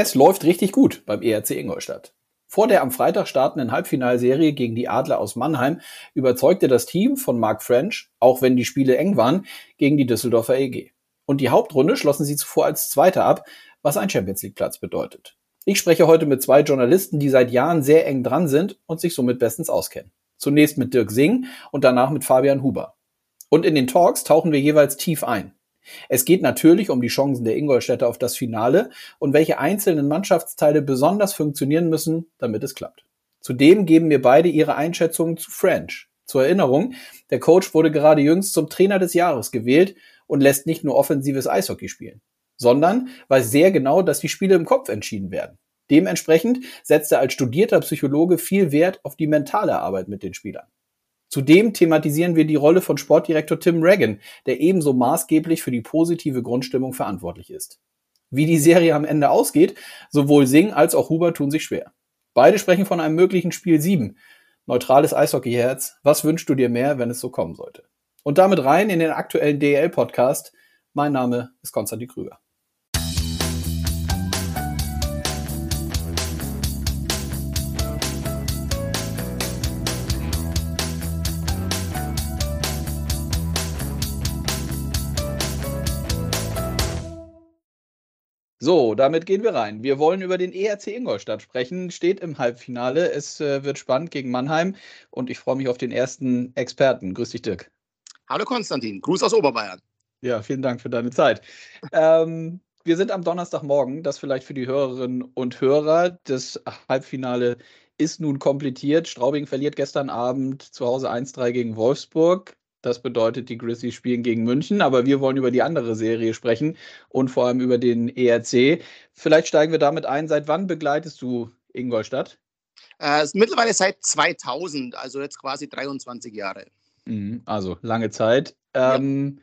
Es läuft richtig gut beim ERC Ingolstadt. Vor der am Freitag startenden Halbfinalserie gegen die Adler aus Mannheim überzeugte das Team von Mark French, auch wenn die Spiele eng waren, gegen die Düsseldorfer EG. Und die Hauptrunde schlossen sie zuvor als Zweiter ab, was ein Champions League Platz bedeutet. Ich spreche heute mit zwei Journalisten, die seit Jahren sehr eng dran sind und sich somit bestens auskennen. Zunächst mit Dirk Singh und danach mit Fabian Huber. Und in den Talks tauchen wir jeweils tief ein. Es geht natürlich um die Chancen der Ingolstädter auf das Finale und welche einzelnen Mannschaftsteile besonders funktionieren müssen, damit es klappt. Zudem geben mir beide ihre Einschätzungen zu French. Zur Erinnerung, der Coach wurde gerade jüngst zum Trainer des Jahres gewählt und lässt nicht nur offensives Eishockey spielen, sondern weiß sehr genau, dass die Spiele im Kopf entschieden werden. Dementsprechend setzt er als studierter Psychologe viel Wert auf die mentale Arbeit mit den Spielern. Zudem thematisieren wir die Rolle von Sportdirektor Tim Regan, der ebenso maßgeblich für die positive Grundstimmung verantwortlich ist. Wie die Serie am Ende ausgeht, sowohl Singh als auch Huber tun sich schwer. Beide sprechen von einem möglichen Spiel 7. Neutrales Eishockeyherz, was wünschst du dir mehr, wenn es so kommen sollte? Und damit rein in den aktuellen DL-Podcast. Mein Name ist Konstantin Krüger. So, damit gehen wir rein. Wir wollen über den ERC Ingolstadt sprechen. Steht im Halbfinale. Es äh, wird spannend gegen Mannheim und ich freue mich auf den ersten Experten. Grüß dich, Dirk. Hallo Konstantin, Gruß aus Oberbayern. Ja, vielen Dank für deine Zeit. ähm, wir sind am Donnerstagmorgen, das vielleicht für die Hörerinnen und Hörer. Das Halbfinale ist nun komplettiert. Straubing verliert gestern Abend zu Hause 1-3 gegen Wolfsburg. Das bedeutet, die Grizzlies spielen gegen München, aber wir wollen über die andere Serie sprechen und vor allem über den ERC. Vielleicht steigen wir damit ein. Seit wann begleitest du Ingolstadt? Äh, mittlerweile seit 2000, also jetzt quasi 23 Jahre. Mhm, also lange Zeit. Ähm, ja.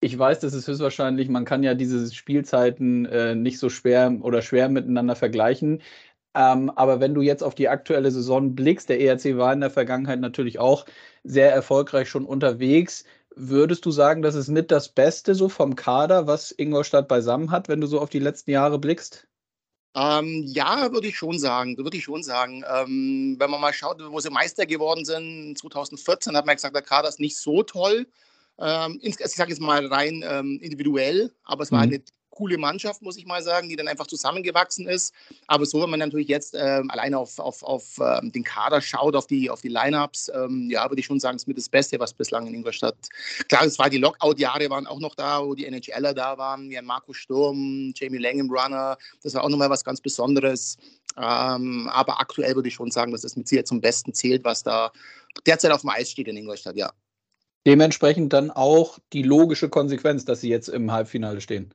Ich weiß, das ist höchstwahrscheinlich, man kann ja diese Spielzeiten äh, nicht so schwer oder schwer miteinander vergleichen. Ähm, aber wenn du jetzt auf die aktuelle Saison blickst, der ERC war in der Vergangenheit natürlich auch sehr erfolgreich schon unterwegs. Würdest du sagen, das ist mit das Beste so vom Kader, was Ingolstadt beisammen hat, wenn du so auf die letzten Jahre blickst? Ähm, ja, würde ich schon sagen. Würde ich schon sagen. Ähm, wenn man mal schaut, wo sie Meister geworden sind, 2014 hat man gesagt, der Kader ist nicht so toll. Ähm, ich sage jetzt mal rein ähm, individuell, aber es war mhm. eine coole Mannschaft, muss ich mal sagen, die dann einfach zusammengewachsen ist. Aber so, wenn man natürlich jetzt ähm, alleine auf, auf, auf ähm, den Kader schaut, auf die, auf die Lineups, ähm, ja, würde ich schon sagen, es ist mit das Beste, was bislang in Ingolstadt. Klar, es war die Lockout-Jahre waren auch noch da, wo die NHLer da waren, wie ein Marco Sturm, Jamie Langham Runner. Das war auch nochmal was ganz Besonderes. Ähm, aber aktuell würde ich schon sagen, dass es mit Sicherheit zum Besten zählt, was da derzeit auf dem Eis steht in Ingolstadt, ja. Dementsprechend dann auch die logische Konsequenz, dass sie jetzt im Halbfinale stehen.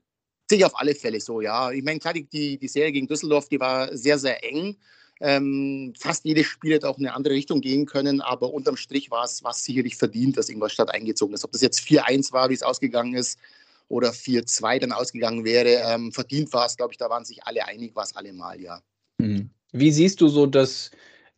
Ich auf alle Fälle so, ja. Ich meine, klar, die, die Serie gegen Düsseldorf, die war sehr, sehr eng. Ähm, fast jedes Spiel hätte auch in eine andere Richtung gehen können, aber unterm Strich war es, sicherlich verdient, dass Ingolstadt eingezogen ist. Ob das jetzt 4-1 war, wie es ausgegangen ist, oder 4-2 dann ausgegangen wäre, ähm, verdient war es, glaube ich, da waren sich alle einig, war es allemal, ja. Mhm. Wie siehst du so das,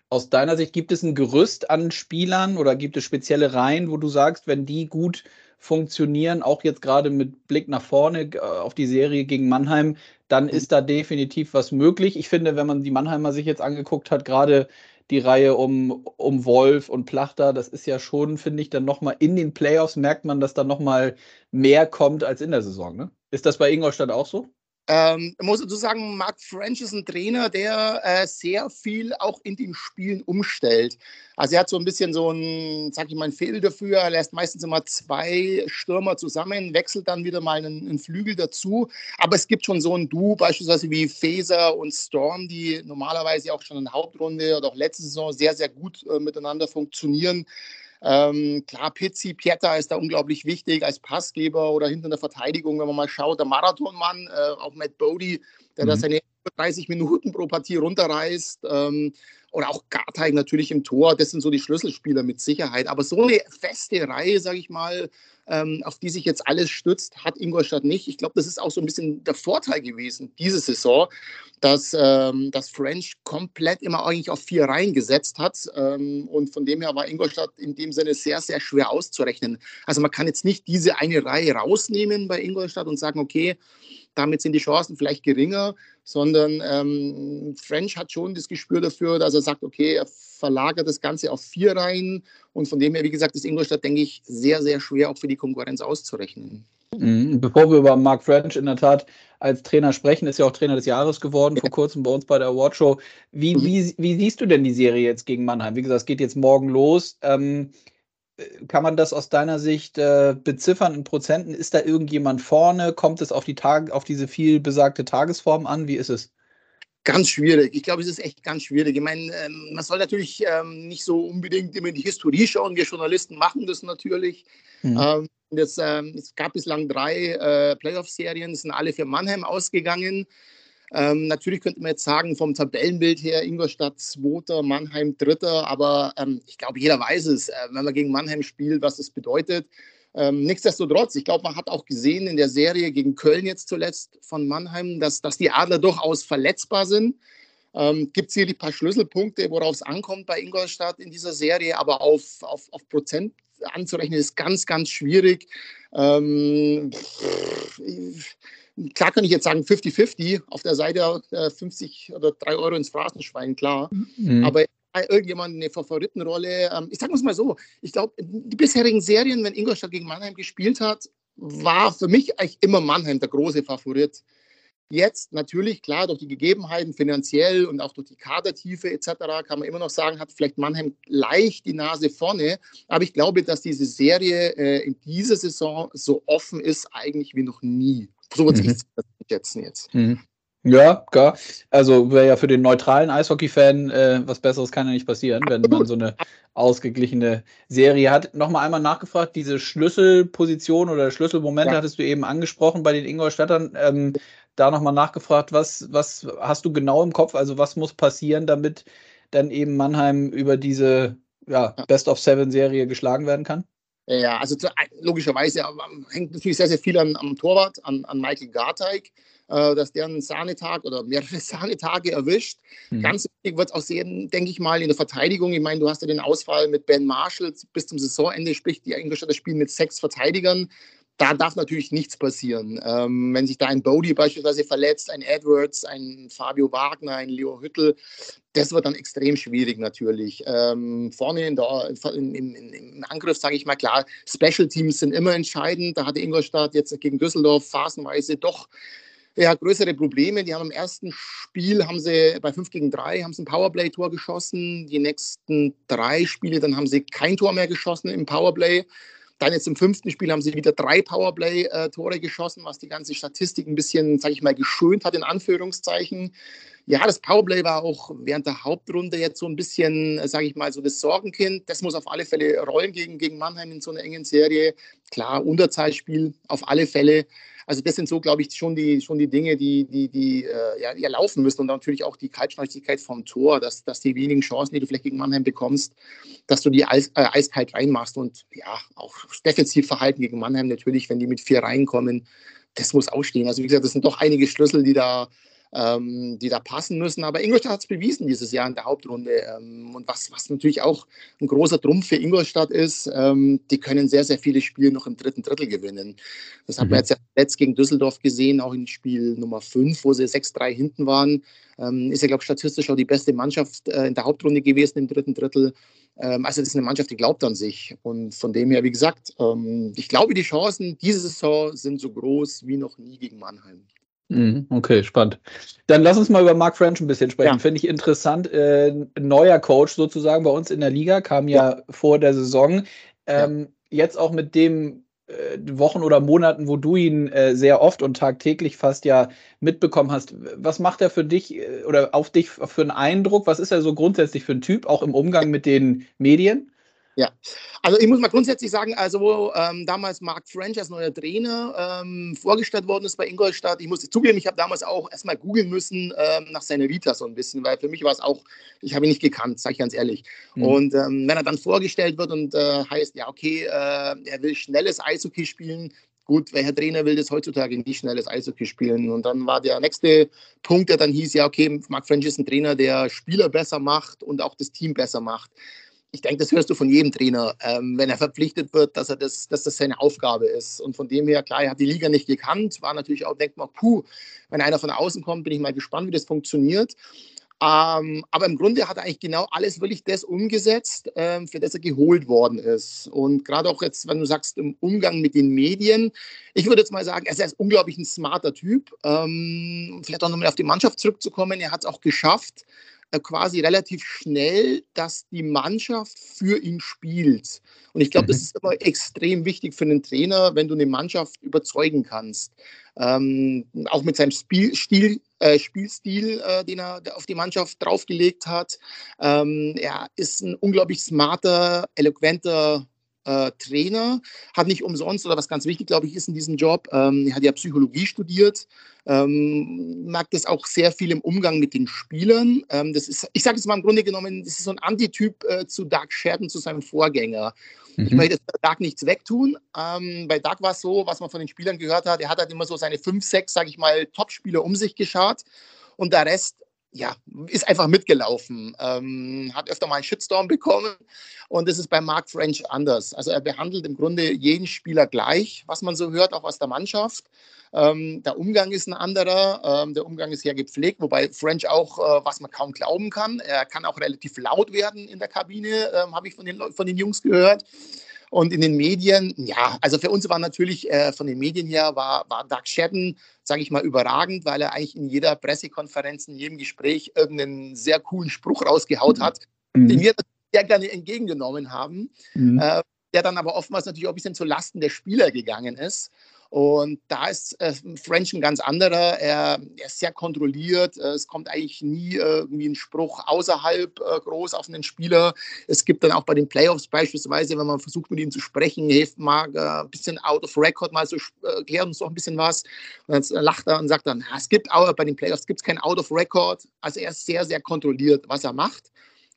aus deiner Sicht, gibt es ein Gerüst an Spielern oder gibt es spezielle Reihen, wo du sagst, wenn die gut funktionieren, auch jetzt gerade mit Blick nach vorne äh, auf die Serie gegen Mannheim, dann ist da definitiv was möglich. Ich finde, wenn man die Mannheimer sich jetzt angeguckt hat, gerade die Reihe um, um Wolf und Plachter, das ist ja schon, finde ich, dann nochmal in den Playoffs merkt man, dass da nochmal mehr kommt als in der Saison. Ne? Ist das bei Ingolstadt auch so? Ähm, ich muss dazu sagen, Mark French ist ein Trainer, der äh, sehr viel auch in den Spielen umstellt. Also er hat so ein bisschen so ein, sag ich mal, ein Fehl dafür. Er lässt meistens immer zwei Stürmer zusammen, wechselt dann wieder mal einen, einen Flügel dazu. Aber es gibt schon so ein Duo, beispielsweise wie Faser und Storm, die normalerweise auch schon in der Hauptrunde oder auch letzte Saison sehr, sehr gut äh, miteinander funktionieren. Ähm, klar, Pizzi, Pietta ist da unglaublich wichtig als Passgeber oder hinter der Verteidigung, wenn man mal schaut, der Marathonmann, äh, auch Matt Bodie, der mhm. da seine 30 Minuten pro Partie runterreißt. Ähm, oder auch Garteig natürlich im Tor, das sind so die Schlüsselspieler mit Sicherheit. Aber so eine feste Reihe, sage ich mal, ähm, auf die sich jetzt alles stützt, hat Ingolstadt nicht. Ich glaube, das ist auch so ein bisschen der Vorteil gewesen, diese Saison, dass, ähm, dass French komplett immer eigentlich auf vier Reihen gesetzt hat. Ähm, und von dem her war Ingolstadt in dem Sinne sehr, sehr schwer auszurechnen. Also man kann jetzt nicht diese eine Reihe rausnehmen bei Ingolstadt und sagen, okay, damit sind die Chancen vielleicht geringer, sondern ähm, French hat schon das Gespür dafür, dass er sagt, okay, er verlagert das Ganze auf vier Reihen und von dem her, wie gesagt, ist Ingolstadt, denke ich, sehr, sehr schwer auch für die Konkurrenz auszurechnen. Mhm. Bevor wir über Mark French in der Tat als Trainer sprechen, ist ja auch Trainer des Jahres geworden, vor kurzem bei uns bei der Awardshow. Wie, mhm. wie, wie siehst du denn die Serie jetzt gegen Mannheim? Wie gesagt, es geht jetzt morgen los. Ähm, kann man das aus deiner Sicht äh, beziffern in Prozenten? Ist da irgendjemand vorne? Kommt es auf, die Tag auf diese viel besagte Tagesform an? Wie ist es? Ganz schwierig. Ich glaube, es ist echt ganz schwierig. Ich meine, ähm, man soll natürlich ähm, nicht so unbedingt immer in die Historie schauen. Wir Journalisten machen das natürlich. Mhm. Ähm, das, ähm, es gab bislang drei äh, Playoff-Serien, sind alle für Mannheim ausgegangen. Ähm, natürlich könnte man jetzt sagen, vom Tabellenbild her, Ingolstadt Zweiter, Mannheim Dritter, aber ähm, ich glaube, jeder weiß es, äh, wenn man gegen Mannheim spielt, was das bedeutet. Ähm, nichtsdestotrotz, ich glaube, man hat auch gesehen in der Serie gegen Köln jetzt zuletzt von Mannheim, dass, dass die Adler durchaus verletzbar sind. Ähm, Gibt es hier ein paar Schlüsselpunkte, worauf es ankommt bei Ingolstadt in dieser Serie, aber auf, auf, auf Prozent anzurechnen ist ganz, ganz schwierig. Ähm, klar kann ich jetzt sagen 50-50 auf der Seite äh, 50 oder 3 Euro ins Phrasenschwein, klar. Mhm. Aber irgendjemand eine Favoritenrolle. Ähm, ich sage es mal so, ich glaube, die bisherigen Serien, wenn Ingolstadt gegen Mannheim gespielt hat, war für mich eigentlich immer Mannheim der große Favorit. Jetzt natürlich, klar, durch die Gegebenheiten finanziell und auch durch die Kadertiefe etc. kann man immer noch sagen, hat vielleicht Mannheim leicht die Nase vorne. Aber ich glaube, dass diese Serie äh, in dieser Saison so offen ist, eigentlich wie noch nie. So würde mhm. ich schätzen jetzt. Mhm. Ja, klar. Also wäre ja für den neutralen Eishockey-Fan äh, was Besseres kann ja nicht passieren, wenn man so eine ausgeglichene Serie hat. Nochmal einmal nachgefragt, diese Schlüsselposition oder Schlüsselmomente ja. hattest du eben angesprochen bei den Ingolstädtern. Ähm, da nochmal nachgefragt, was, was hast du genau im Kopf? Also was muss passieren, damit dann eben Mannheim über diese ja, Best-of-Seven-Serie geschlagen werden kann? Ja, also zu, logischerweise hängt natürlich sehr, sehr viel an, am Torwart, an, an Michael Garteig, äh, dass der einen Sahnetag oder mehrere Sahnetage erwischt. Mhm. Ganz wichtig wird es auch sehen, denke ich mal, in der Verteidigung. Ich meine, du hast ja den Ausfall mit Ben Marshall bis zum Saisonende, sprich die Ingolstädter spielen mit sechs Verteidigern da darf natürlich nichts passieren. Ähm, wenn sich da ein Bodie beispielsweise verletzt, ein Edwards, ein Fabio Wagner, ein Leo Hüttel, das wird dann extrem schwierig natürlich. Ähm, vorne in der, in, in, im Angriff sage ich mal klar, Special Teams sind immer entscheidend. Da hatte Ingolstadt jetzt gegen Düsseldorf phasenweise doch ja, größere Probleme. Die haben im ersten Spiel haben sie bei 5 gegen 3 haben sie ein Powerplay-Tor geschossen. Die nächsten drei Spiele, dann haben sie kein Tor mehr geschossen im Powerplay. Dann jetzt im fünften Spiel haben sie wieder drei Powerplay-Tore geschossen, was die ganze Statistik ein bisschen, sage ich mal, geschönt hat, in Anführungszeichen. Ja, das Powerplay war auch während der Hauptrunde jetzt so ein bisschen, sage ich mal, so das Sorgenkind. Das muss auf alle Fälle rollen gegen, gegen Mannheim in so einer engen Serie. Klar, Unterzahlspiel auf alle Fälle. Also das sind so, glaube ich, schon die, schon die Dinge, die, die, die äh, ja, ja, laufen müssen. Und natürlich auch die Kaltschnäuzigkeit vom Tor, dass, dass die wenigen Chancen, die du vielleicht gegen Mannheim bekommst, dass du die eis, äh, eiskalt reinmachst. Und ja, auch defensiv verhalten gegen Mannheim natürlich, wenn die mit vier reinkommen, das muss ausstehen. Also wie gesagt, das sind doch einige Schlüssel, die da ähm, die da passen müssen. Aber Ingolstadt hat es bewiesen dieses Jahr in der Hauptrunde. Ähm, und was, was natürlich auch ein großer Trumpf für Ingolstadt ist, ähm, die können sehr, sehr viele Spiele noch im dritten Drittel gewinnen. Das mhm. hat man mhm. jetzt letzt gegen Düsseldorf gesehen, auch in Spiel Nummer 5, wo sie 6-3 hinten waren. Ähm, ist ja, glaube ich, statistisch auch die beste Mannschaft äh, in der Hauptrunde gewesen im dritten Drittel. Ähm, also das ist eine Mannschaft, die glaubt an sich. Und von dem her, wie gesagt, ähm, ich glaube, die Chancen diese Saison sind so groß wie noch nie gegen Mannheim. Mhm, okay, spannend. Dann lass uns mal über Mark French ein bisschen sprechen. Ja. Finde ich interessant. Äh, neuer Coach sozusagen bei uns in der Liga, kam ja, ja. vor der Saison. Ähm, ja. Jetzt auch mit dem äh, Wochen oder Monaten, wo du ihn äh, sehr oft und tagtäglich fast ja mitbekommen hast. Was macht er für dich äh, oder auf dich für einen Eindruck? Was ist er so grundsätzlich für ein Typ, auch im Umgang mit den Medien? Ja, also ich muss mal grundsätzlich sagen, also wo ähm, damals Mark French als neuer Trainer ähm, vorgestellt worden ist bei Ingolstadt, ich muss zugeben, ich habe damals auch erstmal googeln müssen ähm, nach seiner Vita so ein bisschen, weil für mich war es auch, ich habe ihn nicht gekannt, sage ich ganz ehrlich. Mhm. Und ähm, wenn er dann vorgestellt wird und äh, heißt, ja okay, äh, er will schnelles Eishockey spielen, gut, welcher Trainer will das heutzutage nicht schnelles Eishockey spielen? Und dann war der nächste Punkt, der dann hieß, ja okay, Mark French ist ein Trainer, der Spieler besser macht und auch das Team besser macht ich denke, das hörst du von jedem Trainer, ähm, wenn er verpflichtet wird, dass er das, dass das seine Aufgabe ist. Und von dem her, klar, er hat die Liga nicht gekannt, war natürlich auch, denkt man, puh, wenn einer von außen kommt, bin ich mal gespannt, wie das funktioniert. Ähm, aber im Grunde hat er eigentlich genau alles wirklich das umgesetzt, ähm, für das er geholt worden ist. Und gerade auch jetzt, wenn du sagst, im Umgang mit den Medien, ich würde jetzt mal sagen, er ist unglaublich ein smarter Typ. Ähm, vielleicht auch nochmal auf die Mannschaft zurückzukommen, er hat es auch geschafft, quasi relativ schnell, dass die Mannschaft für ihn spielt. Und ich glaube, mhm. das ist immer extrem wichtig für einen Trainer, wenn du eine Mannschaft überzeugen kannst. Ähm, auch mit seinem Spiel, Stil, äh, Spielstil, äh, den er auf die Mannschaft draufgelegt hat. Ähm, er ist ein unglaublich smarter, eloquenter äh, Trainer, hat nicht umsonst oder was ganz wichtig, glaube ich, ist in diesem Job. Ähm, er hat ja Psychologie studiert, ähm, mag das auch sehr viel im Umgang mit den Spielern. Ähm, das ist, ich sage es mal im Grunde genommen, das ist so ein Antityp äh, zu Doug Sheridan, zu seinem Vorgänger. Mhm. Ich möchte Doug nichts wegtun. Ähm, bei Doug war es so, was man von den Spielern gehört hat, er hat halt immer so seine fünf, sechs, sage ich mal, Top-Spieler um sich geschaut und der Rest ja, ist einfach mitgelaufen, ähm, hat öfter mal einen Shitstorm bekommen und das ist bei Mark French anders. Also er behandelt im Grunde jeden Spieler gleich, was man so hört, auch aus der Mannschaft. Ähm, der Umgang ist ein anderer, ähm, der Umgang ist sehr gepflegt, wobei French auch, äh, was man kaum glauben kann, er kann auch relativ laut werden in der Kabine, ähm, habe ich von den, von den Jungs gehört. Und in den Medien, ja, also für uns war natürlich äh, von den Medien her, war, war Doug Shedden, sage ich mal, überragend, weil er eigentlich in jeder Pressekonferenz, in jedem Gespräch irgendeinen sehr coolen Spruch rausgehaut hat, mhm. den wir sehr gerne entgegengenommen haben. Mhm. Äh, der dann aber oftmals natürlich auch ein bisschen zu Lasten der Spieler gegangen ist. Und da ist äh, French ein ganz anderer. Er, er, ist sehr kontrolliert. Äh, es kommt eigentlich nie äh, irgendwie ein Spruch außerhalb groß auf einen Spieler. Es gibt dann auch bei den Playoffs beispielsweise, wenn man versucht, mit ihm zu sprechen, hilft mag ein bisschen out of record mal so, erklärt uns doch ein bisschen was. Und dann lacht er und sagt dann, es gibt auch bei den Playoffs gibt es kein out of record. Also er ist sehr, sehr kontrolliert, was er macht.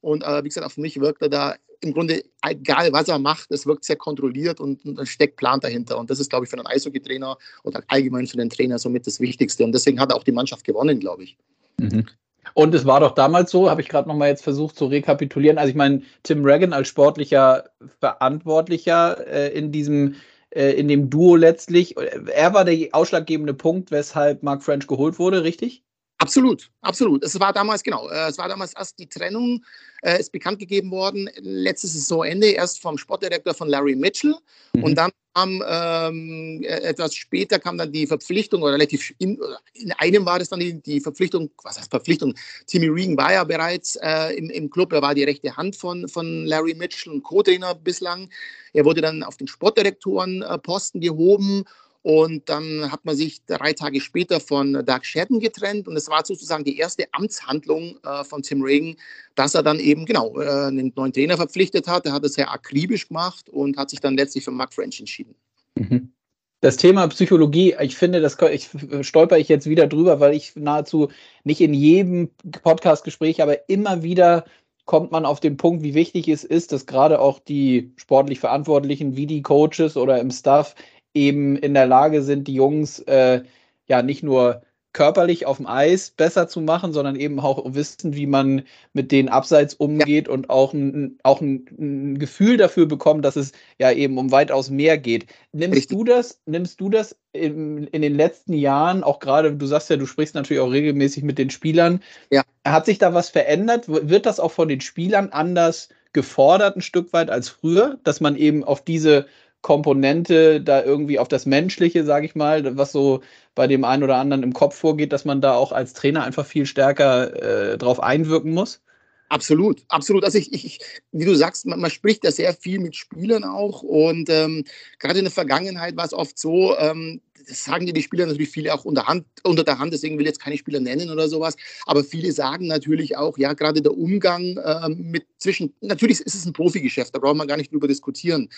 Und äh, wie gesagt, auf mich wirkt er da im Grunde, egal was er macht, es wirkt sehr kontrolliert und, und steckt Plan dahinter. Und das ist, glaube ich, für einen Eishockey-Trainer oder allgemein für den Trainer somit das Wichtigste. Und deswegen hat er auch die Mannschaft gewonnen, glaube ich. Mhm. Und es war doch damals so, habe ich gerade nochmal jetzt versucht zu rekapitulieren. Also ich meine, Tim Reagan als sportlicher Verantwortlicher äh, in diesem äh, in dem Duo letztlich, er war der ausschlaggebende Punkt, weshalb Mark French geholt wurde, richtig? Absolut, absolut. Es war damals, genau, äh, es war damals erst die Trennung, äh, ist bekannt gegeben worden, letztes Saisonende, erst vom Sportdirektor von Larry Mitchell. Mhm. Und dann kam ähm, äh, etwas später kam dann die Verpflichtung, oder relativ in, in einem war das dann die, die, Verpflichtung, was heißt Verpflichtung? Timmy Regan war ja bereits äh, im, im Club, er war die rechte Hand von, von Larry Mitchell und Co-Trainer bislang. Er wurde dann auf den Sportdirektorenposten gehoben und dann hat man sich drei Tage später von Doug Shedden getrennt. Und es war sozusagen die erste Amtshandlung äh, von Tim Reagan, dass er dann eben genau äh, einen neuen Trainer verpflichtet hat. Er hat es sehr akribisch gemacht und hat sich dann letztlich für Mark French entschieden. Mhm. Das Thema Psychologie, ich finde, das ich, stolper ich jetzt wieder drüber, weil ich nahezu nicht in jedem Podcast-Gespräch, aber immer wieder kommt man auf den Punkt, wie wichtig es ist, dass gerade auch die sportlich Verantwortlichen, wie die Coaches oder im Staff, eben in der Lage sind, die Jungs äh, ja nicht nur körperlich auf dem Eis besser zu machen, sondern eben auch wissen, wie man mit den Abseits umgeht ja. und auch, ein, auch ein, ein, Gefühl dafür bekommt, dass es ja eben um weitaus mehr geht. Nimmst Richtig. du das, nimmst du das in, in den letzten Jahren, auch gerade, du sagst ja, du sprichst natürlich auch regelmäßig mit den Spielern. Ja. Hat sich da was verändert? Wird das auch von den Spielern anders gefordert, ein Stück weit als früher, dass man eben auf diese Komponente da irgendwie auf das Menschliche, sage ich mal, was so bei dem einen oder anderen im Kopf vorgeht, dass man da auch als Trainer einfach viel stärker äh, drauf einwirken muss? Absolut, absolut. Also ich, ich, wie du sagst, man, man spricht da sehr viel mit Spielern auch und ähm, gerade in der Vergangenheit war es oft so, ähm, das sagen dir die Spieler natürlich viele auch unter, Hand, unter der Hand, deswegen will ich jetzt keine Spieler nennen oder sowas. Aber viele sagen natürlich auch, ja, gerade der Umgang äh, mit zwischen, natürlich ist es ein Profigeschäft, da braucht man gar nicht drüber diskutieren.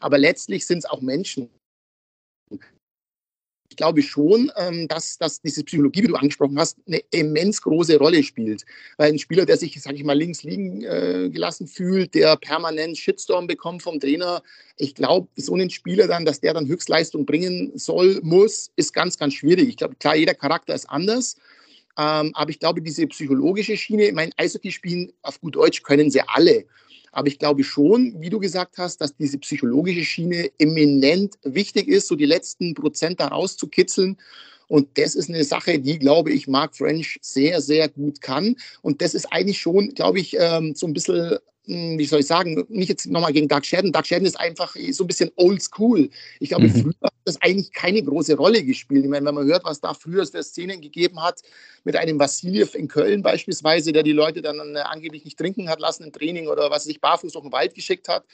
Aber letztlich sind es auch Menschen glaube schon, ähm, dass, dass diese Psychologie, wie du angesprochen hast, eine immens große Rolle spielt. Weil ein Spieler, der sich, sage ich mal, links liegen äh, gelassen fühlt, der permanent Shitstorm bekommt vom Trainer, ich glaube, so einen Spieler dann, dass der dann Höchstleistung bringen soll, muss, ist ganz, ganz schwierig. Ich glaube, klar, jeder Charakter ist anders. Ähm, aber ich glaube, diese psychologische Schiene, mein Eishockey spielen auf gut Deutsch können sie alle. Aber ich glaube schon, wie du gesagt hast, dass diese psychologische Schiene eminent wichtig ist, so die letzten Prozent da rauszukitzeln. Und das ist eine Sache, die, glaube ich, Mark French sehr, sehr gut kann. Und das ist eigentlich schon, glaube ich, ähm, so ein bisschen wie soll ich sagen, nicht jetzt nochmal gegen Doug Shadden. Doug Shadden ist einfach so ein bisschen old school. Ich glaube, mhm. früher hat das eigentlich keine große Rolle gespielt. Ich meine, wenn man hört, was da früher für Szenen gegeben hat, mit einem Vassiljev in Köln beispielsweise, der die Leute dann äh, angeblich nicht trinken hat lassen im Training oder was sich barfuß durch den Wald geschickt hat.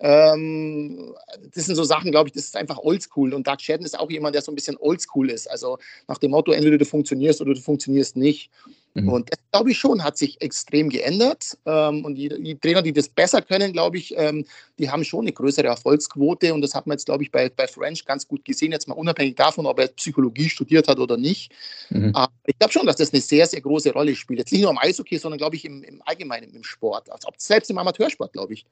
Ähm, das sind so Sachen, glaube ich, das ist einfach oldschool. Und Doug Shadden ist auch jemand, der so ein bisschen oldschool ist. Also nach dem Motto, entweder du funktionierst oder du funktionierst nicht. Mhm. Und das, glaube ich, schon hat sich extrem geändert. Ähm, und die, die, Trainer, die das besser können, glaube ich, ähm, die haben schon eine größere Erfolgsquote. Und das hat man jetzt, glaube ich, bei, bei French ganz gut gesehen. Jetzt mal unabhängig davon, ob er Psychologie studiert hat oder nicht. Mhm. Aber ich glaube schon, dass das eine sehr, sehr große Rolle spielt. Jetzt nicht nur im Eishockey, sondern, glaube ich, im, im Allgemeinen im Sport. Also selbst im Amateursport, glaube ich.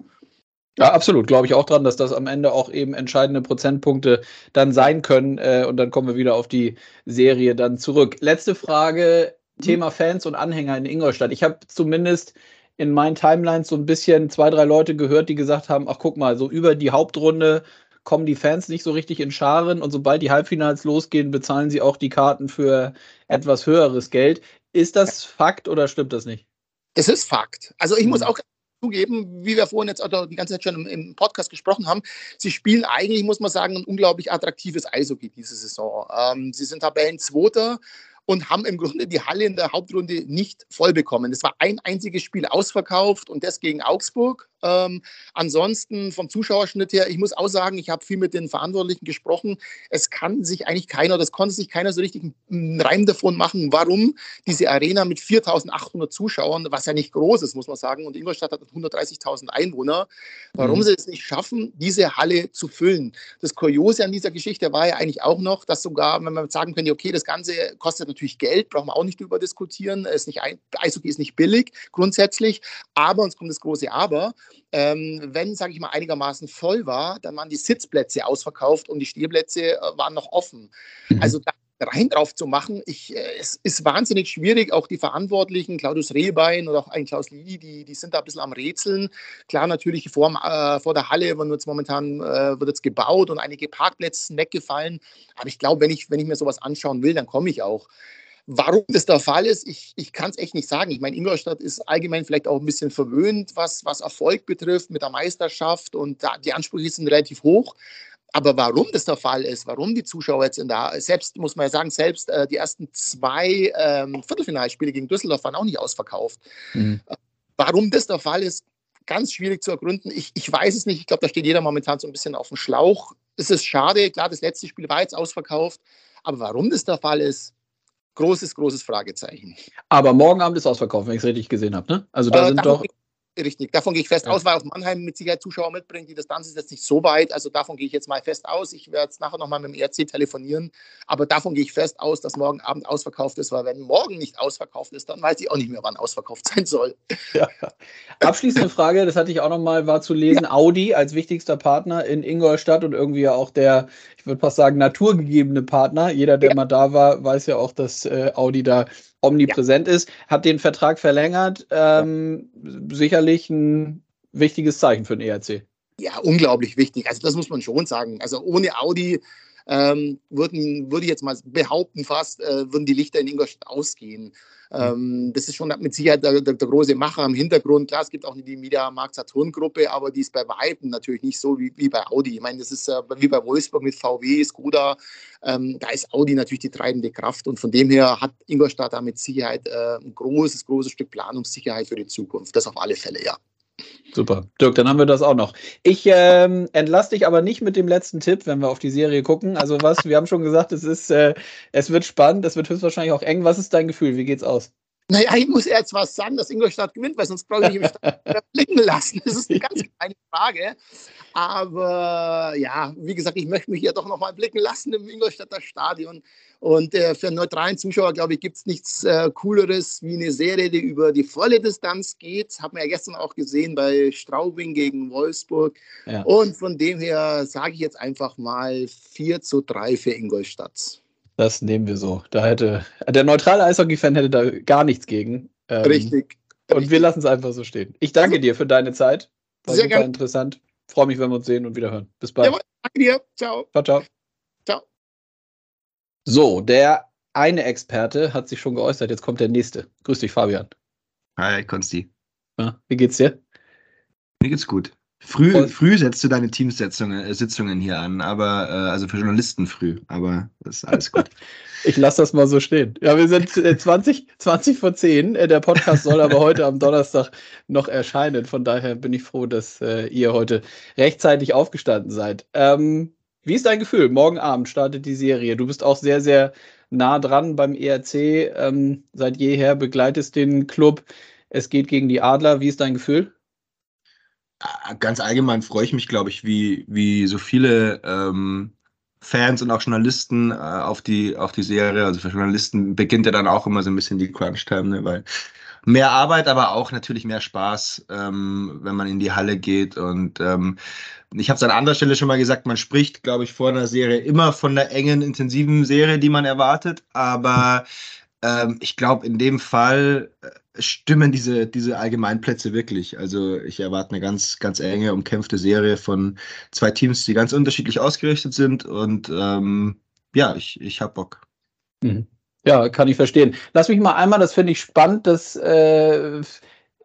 Ja, absolut. Glaube ich auch dran, dass das am Ende auch eben entscheidende Prozentpunkte dann sein können. Äh, und dann kommen wir wieder auf die Serie dann zurück. Letzte Frage Thema Fans und Anhänger in Ingolstadt. Ich habe zumindest in meinen Timelines so ein bisschen zwei, drei Leute gehört, die gesagt haben, ach guck mal, so über die Hauptrunde kommen die Fans nicht so richtig in Scharen und sobald die Halbfinals losgehen, bezahlen sie auch die Karten für etwas höheres Geld. Ist das Fakt oder stimmt das nicht? Es ist Fakt. Also ich muss hm. auch zugeben, wie wir vorhin jetzt oder die ganze Zeit schon im, im, Podcast gesprochen haben, sie spielen eigentlich, muss man sagen, ein unglaublich attraktives Eishockey diese Saison. Ähm, sie sind Tabellenzweiter und haben im Grunde die Halle in der Hauptrunde nicht voll bekommen. Es war ein einziges Spiel ausverkauft und das gegen Augsburg. Ähm, ansonsten vom Zuschauerschnitt her, ich muss auch sagen, ich habe viel mit den Verantwortlichen gesprochen. Es kann sich eigentlich keiner, das konnte sich keiner so richtig einen Reim davon machen, warum diese Arena mit 4.800 Zuschauern, was ja nicht groß ist, muss man sagen, und Ingolstadt hat 130.000 Einwohner, warum mhm. sie es nicht schaffen, diese Halle zu füllen. Das Kuriose an dieser Geschichte war ja eigentlich auch noch, dass sogar, wenn man sagen könnte, okay, das Ganze kostet natürlich Geld, brauchen wir auch nicht drüber diskutieren. Ist nicht, Eishockey ist nicht billig grundsätzlich, aber uns kommt das große Aber. Ähm, wenn, sage ich mal, einigermaßen voll war, dann waren die Sitzplätze ausverkauft und die Stehplätze äh, waren noch offen. Mhm. Also da rein drauf zu machen, ich, äh, es ist wahnsinnig schwierig. Auch die Verantwortlichen, Claudius Rehbein oder auch ein Klaus Lili, die, die sind da ein bisschen am Rätseln. Klar, natürlich vor, äh, vor der Halle wird jetzt momentan äh, wird jetzt gebaut und einige Parkplätze sind weggefallen. Aber ich glaube, wenn ich, wenn ich mir sowas anschauen will, dann komme ich auch. Warum das der Fall ist, ich, ich kann es echt nicht sagen. Ich meine, Ingolstadt ist allgemein vielleicht auch ein bisschen verwöhnt, was, was Erfolg betrifft mit der Meisterschaft und da, die Ansprüche sind relativ hoch. Aber warum das der Fall ist, warum die Zuschauer jetzt in der, selbst muss man ja sagen, selbst äh, die ersten zwei ähm, Viertelfinalspiele gegen Düsseldorf waren auch nicht ausverkauft. Mhm. Warum das der Fall ist, ganz schwierig zu ergründen. Ich, ich weiß es nicht. Ich glaube, da steht jeder momentan so ein bisschen auf dem Schlauch. Es ist schade. Klar, das letzte Spiel war jetzt ausverkauft. Aber warum das der Fall ist, großes, großes Fragezeichen. Aber morgen Abend ist ausverkauft, wenn ich es richtig gesehen habe. Ne? Also da äh, sind doch. Richtig, davon gehe ich fest ja. aus, weil auch Mannheim mit Sicherheit Zuschauer mitbringt. Die Distanz ist jetzt nicht so weit, also davon gehe ich jetzt mal fest aus. Ich werde jetzt nachher nochmal mit dem ERC telefonieren, aber davon gehe ich fest aus, dass morgen Abend ausverkauft ist, weil wenn morgen nicht ausverkauft ist, dann weiß ich auch nicht mehr, wann ausverkauft sein soll. Ja. Abschließende Frage, das hatte ich auch nochmal, war zu lesen, ja. Audi als wichtigster Partner in Ingolstadt und irgendwie ja auch der, ich würde fast sagen, naturgegebene Partner. Jeder, der mal da war, weiß ja auch, dass äh, Audi da omnipräsent ja. ist, hat den Vertrag verlängert. Ähm, ja. Sicherlich ein wichtiges Zeichen für den ERC. Ja, unglaublich wichtig. Also das muss man schon sagen. Also ohne Audi ähm, würden, würde ich jetzt mal behaupten, fast äh, würden die Lichter in Ingolstadt ausgehen. Ähm, das ist schon mit Sicherheit der, der, der, große Macher im Hintergrund. Klar, es gibt auch die Media Markt Saturn Gruppe, aber die ist bei Weitem natürlich nicht so wie, wie bei Audi. Ich meine, das ist äh, wie bei Wolfsburg mit VW, Skoda. Ähm, da ist Audi natürlich die treibende Kraft und von dem her hat Ingolstadt da mit Sicherheit äh, ein großes, großes Stück Planungssicherheit für die Zukunft. Das auf alle Fälle, ja. Super. Dirk, dann haben wir das auch noch. Ich ähm, entlasse dich aber nicht mit dem letzten Tipp, wenn wir auf die Serie gucken. Also was, wir haben schon gesagt, es ist, äh, es wird spannend, es wird höchstwahrscheinlich auch eng. Was ist dein Gefühl? Wie geht's aus? Naja, ich muss jetzt was sagen, dass Ingolstadt gewinnt, weil sonst brauche ich mich blicken lassen. Das ist eine ganz kleine Frage. Aber ja, wie gesagt, ich möchte mich ja doch noch mal blicken lassen im Ingolstädter Stadion. Und äh, für einen neutralen Zuschauer, glaube ich, gibt es nichts äh, Cooleres wie eine Serie, die über die volle Distanz geht. Haben wir ja gestern auch gesehen bei Straubing gegen Wolfsburg. Ja. Und von dem her sage ich jetzt einfach mal 4 zu 3 für Ingolstadt. Das nehmen wir so. Da hätte der neutrale Eishockey-Fan hätte da gar nichts gegen. Ähm, Richtig. Und wir lassen es einfach so stehen. Ich danke dir für deine Zeit. War Sehr super gerne. interessant. Freue mich, wenn wir uns sehen und wieder hören. Bis bald. Jawohl, danke dir. Ciao. Ciao, ciao. Ciao. So, der eine Experte hat sich schon geäußert. Jetzt kommt der nächste. Grüß dich, Fabian. Hi, Konsti. Ja, wie geht's dir? Mir geht's gut. Früh, früh setzt du deine Teamsitzungen äh, Sitzungen hier an, aber äh, also für Journalisten früh, aber das ist alles gut. ich lasse das mal so stehen. Ja, wir sind äh, 20, 20 vor 10. Äh, der Podcast soll aber heute am Donnerstag noch erscheinen. Von daher bin ich froh, dass äh, ihr heute rechtzeitig aufgestanden seid. Ähm, wie ist dein Gefühl? Morgen Abend startet die Serie. Du bist auch sehr, sehr nah dran beim ERC. Ähm, seit jeher begleitest den Club. Es geht gegen die Adler. Wie ist dein Gefühl? Ganz allgemein freue ich mich, glaube ich, wie, wie so viele ähm, Fans und auch Journalisten äh, auf, die, auf die Serie. Also für Journalisten beginnt ja dann auch immer so ein bisschen die Crunch-Time, ne? weil mehr Arbeit, aber auch natürlich mehr Spaß, ähm, wenn man in die Halle geht. Und ähm, ich habe es an anderer Stelle schon mal gesagt, man spricht, glaube ich, vor einer Serie immer von der engen, intensiven Serie, die man erwartet. Aber ähm, ich glaube, in dem Fall äh, stimmen diese, diese Allgemeinplätze wirklich. Also ich erwarte eine ganz, ganz enge, umkämpfte Serie von zwei Teams, die ganz unterschiedlich ausgerichtet sind. Und ähm, ja, ich, ich habe Bock. Mhm. Ja, kann ich verstehen. Lass mich mal einmal, das finde ich spannend, dass äh,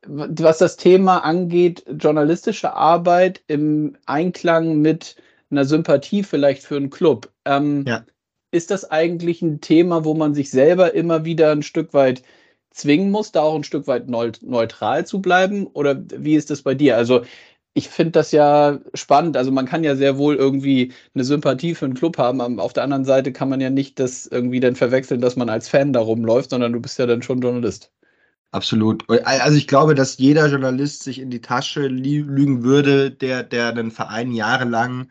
was das Thema angeht, journalistische Arbeit im Einklang mit einer Sympathie vielleicht für einen Club. Ähm, ja. Ist das eigentlich ein Thema, wo man sich selber immer wieder ein Stück weit zwingen muss, da auch ein Stück weit neutral zu bleiben? Oder wie ist das bei dir? Also ich finde das ja spannend. Also man kann ja sehr wohl irgendwie eine Sympathie für einen Club haben. Auf der anderen Seite kann man ja nicht das irgendwie dann verwechseln, dass man als Fan da rumläuft, sondern du bist ja dann schon Journalist. Absolut. Also ich glaube, dass jeder Journalist sich in die Tasche lügen würde, der, der einen Verein jahrelang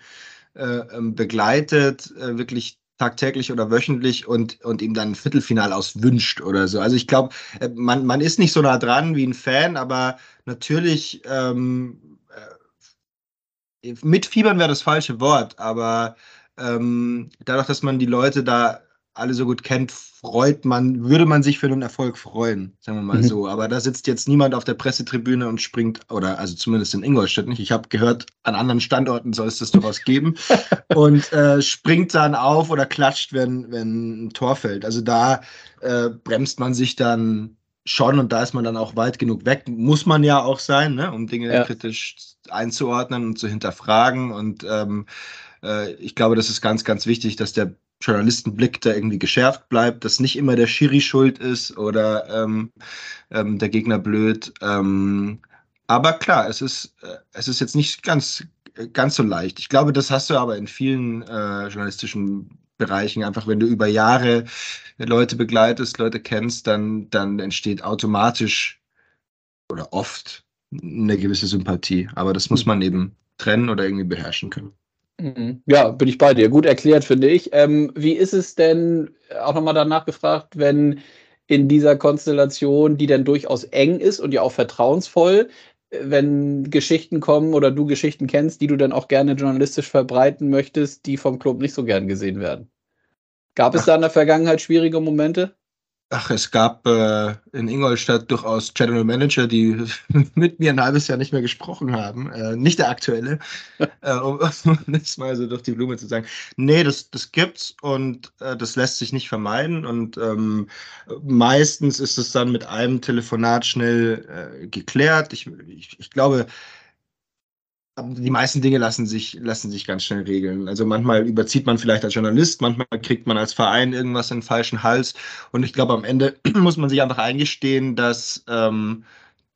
äh, ähm, begleitet, äh, wirklich tagtäglich oder wöchentlich und, und ihm dann ein Viertelfinal auswünscht oder so. Also ich glaube, äh, man, man ist nicht so nah dran wie ein Fan, aber natürlich ähm, äh, mitfiebern wäre das falsche Wort, aber ähm, dadurch, dass man die Leute da alle so gut kennt, freut man, würde man sich für einen Erfolg freuen, sagen wir mal mhm. so. Aber da sitzt jetzt niemand auf der Pressetribüne und springt, oder also zumindest in Ingolstadt nicht. Ich habe gehört, an anderen Standorten soll es das durchaus geben. und äh, springt dann auf oder klatscht, wenn, wenn ein Tor fällt. Also da äh, bremst man sich dann schon und da ist man dann auch weit genug weg. Muss man ja auch sein, ne? um Dinge ja. kritisch einzuordnen und zu hinterfragen. Und ähm, äh, ich glaube, das ist ganz, ganz wichtig, dass der Journalistenblick da irgendwie geschärft bleibt, dass nicht immer der Schiri schuld ist oder ähm, ähm, der Gegner blöd. Ähm, aber klar, es ist, äh, es ist jetzt nicht ganz, ganz so leicht. Ich glaube, das hast du aber in vielen äh, journalistischen Bereichen. Einfach, wenn du über Jahre Leute begleitest, Leute kennst, dann, dann entsteht automatisch oder oft eine gewisse Sympathie. Aber das muss hm. man eben trennen oder irgendwie beherrschen können. Mhm. Ja, bin ich bei dir. Gut erklärt, finde ich. Ähm, wie ist es denn, auch nochmal danach gefragt, wenn in dieser Konstellation, die dann durchaus eng ist und ja auch vertrauensvoll, wenn Geschichten kommen oder du Geschichten kennst, die du dann auch gerne journalistisch verbreiten möchtest, die vom Club nicht so gern gesehen werden? Gab es da in der Vergangenheit schwierige Momente? Ach, es gab äh, in Ingolstadt durchaus General Manager, die mit mir ein halbes Jahr nicht mehr gesprochen haben. Äh, nicht der aktuelle, äh, um das mal so durch die Blume zu sagen. Nee, das, das gibt's und äh, das lässt sich nicht vermeiden. Und ähm, meistens ist es dann mit einem Telefonat schnell äh, geklärt. Ich, ich, ich glaube, die meisten Dinge lassen sich, lassen sich ganz schnell regeln. Also manchmal überzieht man vielleicht als Journalist, manchmal kriegt man als Verein irgendwas in den falschen Hals. Und ich glaube, am Ende muss man sich einfach eingestehen, dass, ähm,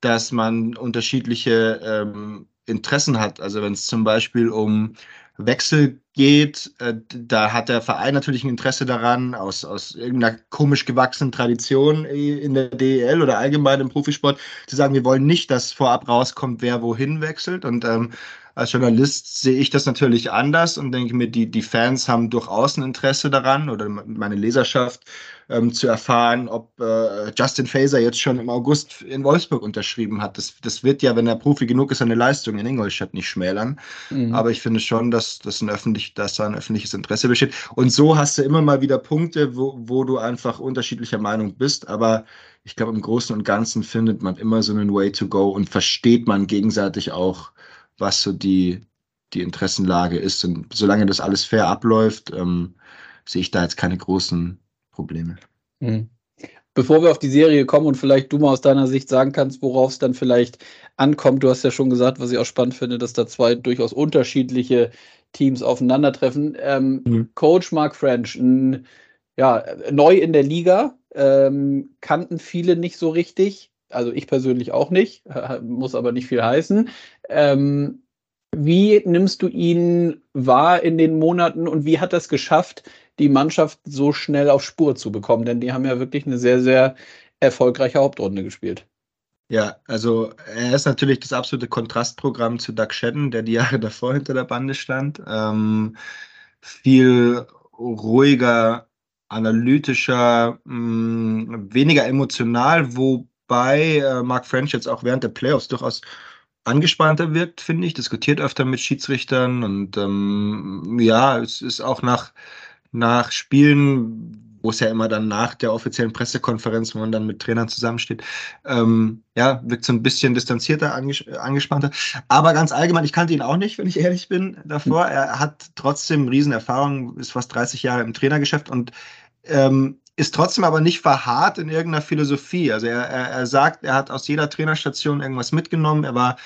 dass man unterschiedliche ähm, Interessen hat. Also wenn es zum Beispiel um Wechsel geht, äh, da hat der Verein natürlich ein Interesse daran, aus, aus irgendeiner komisch gewachsenen Tradition in der DEL oder allgemein im Profisport, zu sagen, wir wollen nicht, dass vorab rauskommt, wer wohin wechselt. Und ähm, als Journalist sehe ich das natürlich anders und denke mir, die, die Fans haben durchaus ein Interesse daran oder meine Leserschaft ähm, zu erfahren, ob äh, Justin Faser jetzt schon im August in Wolfsburg unterschrieben hat. Das, das wird ja, wenn er Profi genug ist, seine Leistung in Ingolstadt nicht schmälern. Mhm. Aber ich finde schon, dass, dass, ein öffentlich, dass da ein öffentliches Interesse besteht. Und so hast du immer mal wieder Punkte, wo, wo du einfach unterschiedlicher Meinung bist. Aber ich glaube, im Großen und Ganzen findet man immer so einen Way to go und versteht man gegenseitig auch was so die, die Interessenlage ist. Und solange das alles fair abläuft, ähm, sehe ich da jetzt keine großen Probleme. Mhm. Bevor wir auf die Serie kommen und vielleicht du mal aus deiner Sicht sagen kannst, worauf es dann vielleicht ankommt. Du hast ja schon gesagt, was ich auch spannend finde, dass da zwei durchaus unterschiedliche Teams aufeinandertreffen. Ähm, mhm. Coach Mark French, ein, ja, neu in der Liga, ähm, kannten viele nicht so richtig. Also ich persönlich auch nicht, muss aber nicht viel heißen. Ähm, wie nimmst du ihn wahr in den Monaten und wie hat es geschafft, die Mannschaft so schnell auf Spur zu bekommen? Denn die haben ja wirklich eine sehr, sehr erfolgreiche Hauptrunde gespielt. Ja, also er ist natürlich das absolute Kontrastprogramm zu Doug Shedden, der die Jahre davor hinter der Bande stand. Ähm, viel ruhiger, analytischer, mh, mm, weniger emotional, wobei äh, Mark French jetzt auch während der Playoffs durchaus angespannter wirkt, finde ich, diskutiert öfter mit Schiedsrichtern und ähm, ja, es ist auch nach, nach Spielen, wo es ja immer dann nach der offiziellen Pressekonferenz, wo man dann mit Trainern zusammensteht, ähm, ja, wirkt so ein bisschen distanzierter, anges angespannter. Aber ganz allgemein, ich kannte ihn auch nicht, wenn ich ehrlich bin, davor. Er hat trotzdem Riesenerfahrung, ist fast 30 Jahre im Trainergeschäft und ähm, ist trotzdem aber nicht verharrt in irgendeiner Philosophie. Also er, er, er sagt, er hat aus jeder Trainerstation irgendwas mitgenommen. Er war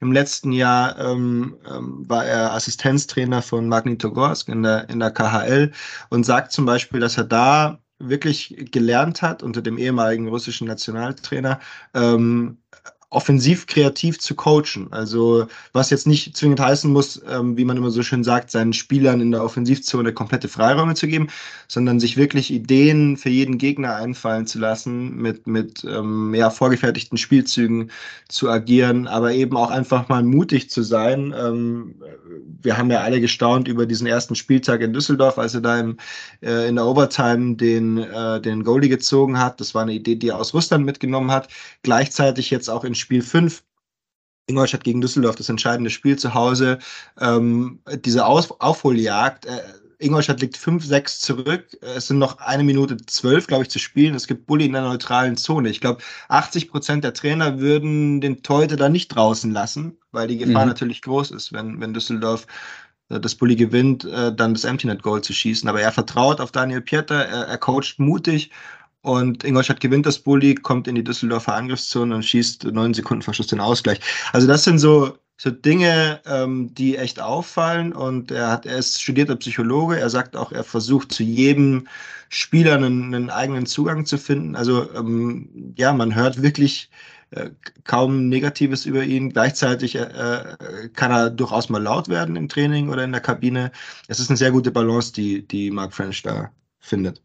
im letzten Jahr ähm, ähm, war er Assistenztrainer von Magnitogorsk in der, in der KHL und sagt zum Beispiel, dass er da wirklich gelernt hat unter dem ehemaligen russischen Nationaltrainer, ähm, offensiv kreativ zu coachen. Also was jetzt nicht zwingend heißen muss, ähm, wie man immer so schön sagt, seinen Spielern in der Offensivzone komplette Freiräume zu geben, sondern sich wirklich Ideen für jeden Gegner einfallen zu lassen, mit, mit ähm, ja, vorgefertigten Spielzügen zu agieren, aber eben auch einfach mal mutig zu sein. Ähm, wir haben ja alle gestaunt über diesen ersten Spieltag in Düsseldorf, als er da im, äh, in der Overtime den, äh, den Goalie gezogen hat. Das war eine Idee, die er aus Russland mitgenommen hat. Gleichzeitig jetzt auch in Spiel 5 Ingolstadt gegen Düsseldorf, das entscheidende Spiel zu Hause. Ähm, diese Aus Aufholjagd. Äh, Ingolstadt liegt 5-6 zurück. Es sind noch eine Minute zwölf, glaube ich, zu spielen. Es gibt Bulli in der neutralen Zone. Ich glaube, 80 Prozent der Trainer würden den Teute da nicht draußen lassen, weil die Gefahr mhm. natürlich groß ist, wenn, wenn Düsseldorf äh, das Bulli gewinnt, äh, dann das Empty Net Goal zu schießen. Aber er vertraut auf Daniel Pieter, er, er coacht mutig und Ingolstadt gewinnt das Bulli, kommt in die Düsseldorfer Angriffszone und schießt neun Sekunden vor Schluss den Ausgleich. Also das sind so, so Dinge, ähm, die echt auffallen. Und er hat, er ist studierter Psychologe. Er sagt auch, er versucht zu jedem Spieler einen, einen eigenen Zugang zu finden. Also ähm, ja, man hört wirklich äh, kaum Negatives über ihn. Gleichzeitig äh, äh, kann er durchaus mal laut werden im Training oder in der Kabine. Es ist eine sehr gute Balance, die, die Mark French da findet.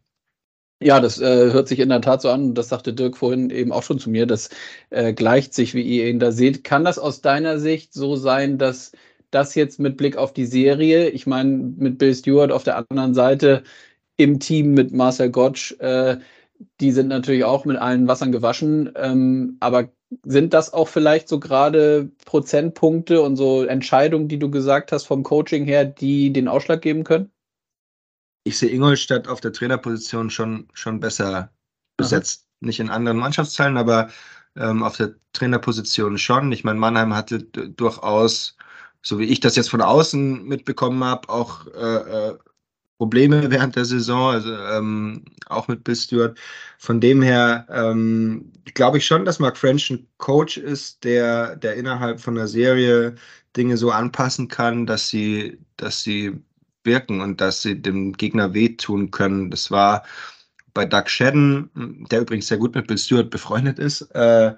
Ja, das äh, hört sich in der Tat so an. Das sagte Dirk vorhin eben auch schon zu mir. Das äh, gleicht sich, wie ihr ihn da seht. Kann das aus deiner Sicht so sein, dass das jetzt mit Blick auf die Serie, ich meine, mit Bill Stewart auf der anderen Seite im Team mit Marcel Gottsch, äh, die sind natürlich auch mit allen Wassern gewaschen. Ähm, aber sind das auch vielleicht so gerade Prozentpunkte und so Entscheidungen, die du gesagt hast vom Coaching her, die den Ausschlag geben können? Ich sehe Ingolstadt auf der Trainerposition schon, schon besser besetzt. Aha. Nicht in anderen Mannschaftsteilen, aber ähm, auf der Trainerposition schon. Ich meine, Mannheim hatte durchaus, so wie ich das jetzt von außen mitbekommen habe, auch äh, äh, Probleme während der Saison, also ähm, auch mit Bill Stewart. Von dem her ähm, glaube ich schon, dass Mark French ein Coach ist, der, der innerhalb von der Serie Dinge so anpassen kann, dass sie, dass sie wirken und dass sie dem Gegner wehtun können. Das war bei Doug Shedden, der übrigens sehr gut mit Bill Stewart befreundet ist, äh,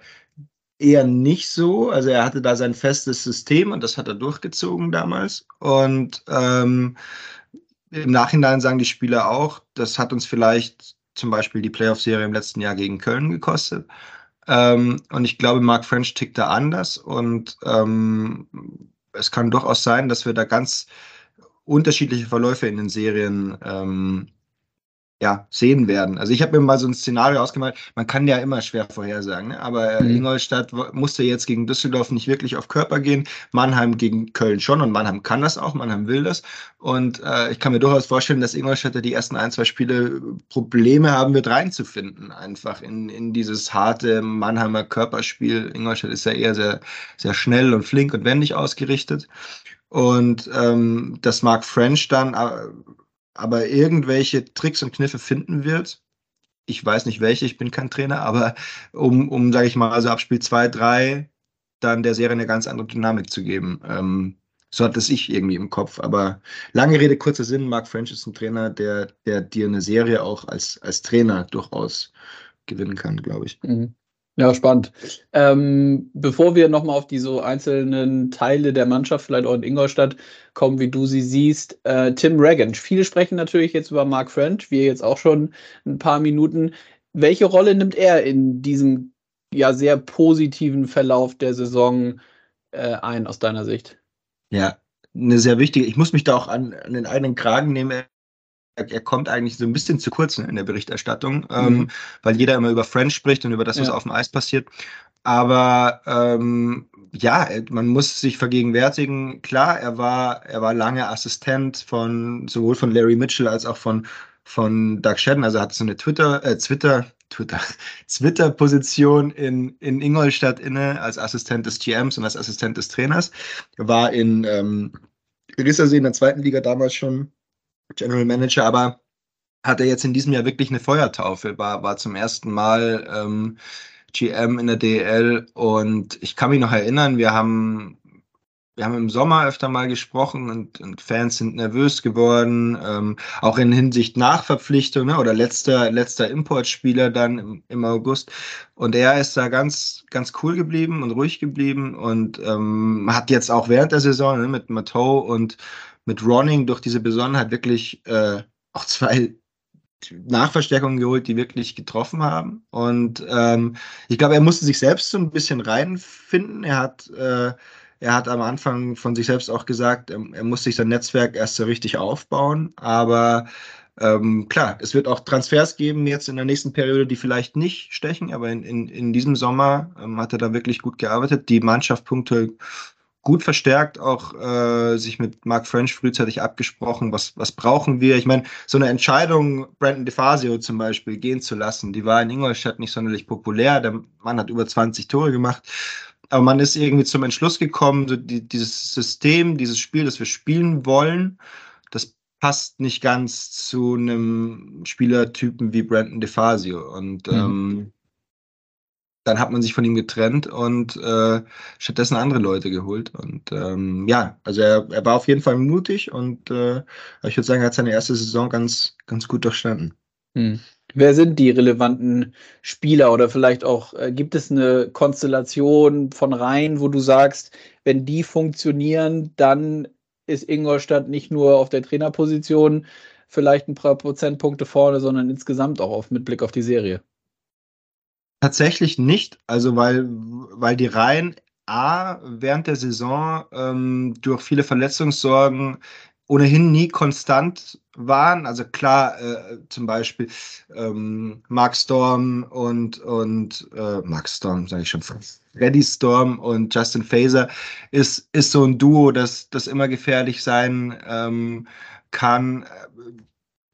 eher nicht so. Also er hatte da sein festes System und das hat er durchgezogen damals. Und ähm, im Nachhinein sagen die Spieler auch, das hat uns vielleicht zum Beispiel die Playoff-Serie im letzten Jahr gegen Köln gekostet. Ähm, und ich glaube, Mark French tickt da anders und ähm, es kann durchaus sein, dass wir da ganz unterschiedliche Verläufe in den Serien ähm, ja, sehen werden. Also ich habe mir mal so ein Szenario ausgemalt, man kann ja immer schwer vorhersagen, ne? aber mhm. Ingolstadt musste jetzt gegen Düsseldorf nicht wirklich auf Körper gehen, Mannheim gegen Köln schon und Mannheim kann das auch, Mannheim will das und äh, ich kann mir durchaus vorstellen, dass Ingolstadt die ersten ein, zwei Spiele Probleme haben wird reinzufinden, einfach in, in dieses harte Mannheimer Körperspiel. Ingolstadt ist ja eher sehr, sehr schnell und flink und wendig ausgerichtet und ähm, das mag French dann äh, aber irgendwelche Tricks und Kniffe finden wird. Ich weiß nicht welche, ich bin kein Trainer, aber um, um sage ich mal, also ab Spiel 2, 3 dann der Serie eine ganz andere Dynamik zu geben. Ähm, so hat es ich irgendwie im Kopf. Aber lange Rede, kurzer Sinn, Mark French ist ein Trainer, der, der dir eine Serie auch als, als Trainer durchaus gewinnen kann, glaube ich. Mhm. Ja, spannend. Ähm, bevor wir nochmal auf die so einzelnen Teile der Mannschaft, vielleicht auch in Ingolstadt, kommen, wie du sie siehst, äh, Tim Regan. Viele sprechen natürlich jetzt über Mark French, wir jetzt auch schon ein paar Minuten. Welche Rolle nimmt er in diesem ja sehr positiven Verlauf der Saison äh, ein, aus deiner Sicht? Ja, eine sehr wichtige. Ich muss mich da auch an, an den eigenen Kragen nehmen er kommt eigentlich so ein bisschen zu kurz in der Berichterstattung, mhm. ähm, weil jeder immer über French spricht und über das, was ja. auf dem Eis passiert. Aber ähm, ja, man muss sich vergegenwärtigen, klar, er war, er war lange Assistent von sowohl von Larry Mitchell als auch von, von Doug Shedden. Also er hat so eine Twitter, äh, Twitter, Twitter, Twitter-Position in, in Ingolstadt inne als Assistent des GMs und als Assistent des Trainers. Er war in ähm, Rissersee in der zweiten Liga damals schon General Manager, aber hat er jetzt in diesem Jahr wirklich eine Feuertaufe, war, war zum ersten Mal ähm, GM in der DL und ich kann mich noch erinnern, wir haben, wir haben im Sommer öfter mal gesprochen und, und Fans sind nervös geworden, ähm, auch in Hinsicht Nachverpflichtung ne, oder letzter, letzter Importspieler dann im, im, August. Und er ist da ganz, ganz cool geblieben und ruhig geblieben und ähm, hat jetzt auch während der Saison ne, mit Mateau und mit Ronning durch diese Besonnenheit wirklich äh, auch zwei Nachverstärkungen geholt, die wirklich getroffen haben. Und ähm, ich glaube, er musste sich selbst so ein bisschen reinfinden. Er hat, äh, er hat am Anfang von sich selbst auch gesagt, er, er muss sich sein Netzwerk erst so richtig aufbauen. Aber ähm, klar, es wird auch Transfers geben jetzt in der nächsten Periode, die vielleicht nicht stechen, aber in, in, in diesem Sommer ähm, hat er da wirklich gut gearbeitet. Die Mannschaft punktuell gut verstärkt, auch äh, sich mit Mark French frühzeitig abgesprochen, was, was brauchen wir. Ich meine, so eine Entscheidung, Brandon DeFazio zum Beispiel gehen zu lassen, die war in Ingolstadt nicht sonderlich populär. Der Mann hat über 20 Tore gemacht. Aber man ist irgendwie zum Entschluss gekommen, so die, dieses System, dieses Spiel, das wir spielen wollen, das passt nicht ganz zu einem Spielertypen wie Brandon DeFazio. Und mhm. ähm, dann hat man sich von ihm getrennt und äh, stattdessen andere Leute geholt. Und ähm, ja, also er, er war auf jeden Fall mutig und äh, ich würde sagen, er hat seine erste Saison ganz, ganz gut durchstanden. Hm. Wer sind die relevanten Spieler oder vielleicht auch äh, gibt es eine Konstellation von Reihen, wo du sagst, wenn die funktionieren, dann ist Ingolstadt nicht nur auf der Trainerposition vielleicht ein paar Prozentpunkte vorne, sondern insgesamt auch auf, mit Blick auf die Serie? Tatsächlich nicht, also weil, weil die Reihen A während der Saison ähm, durch viele Verletzungssorgen ohnehin nie konstant waren. Also klar, äh, zum Beispiel ähm, Mark Storm und, und äh, Mark Storm, sage ich schon, Reddy Storm und Justin Faser ist, ist so ein Duo, das, das immer gefährlich sein ähm, kann.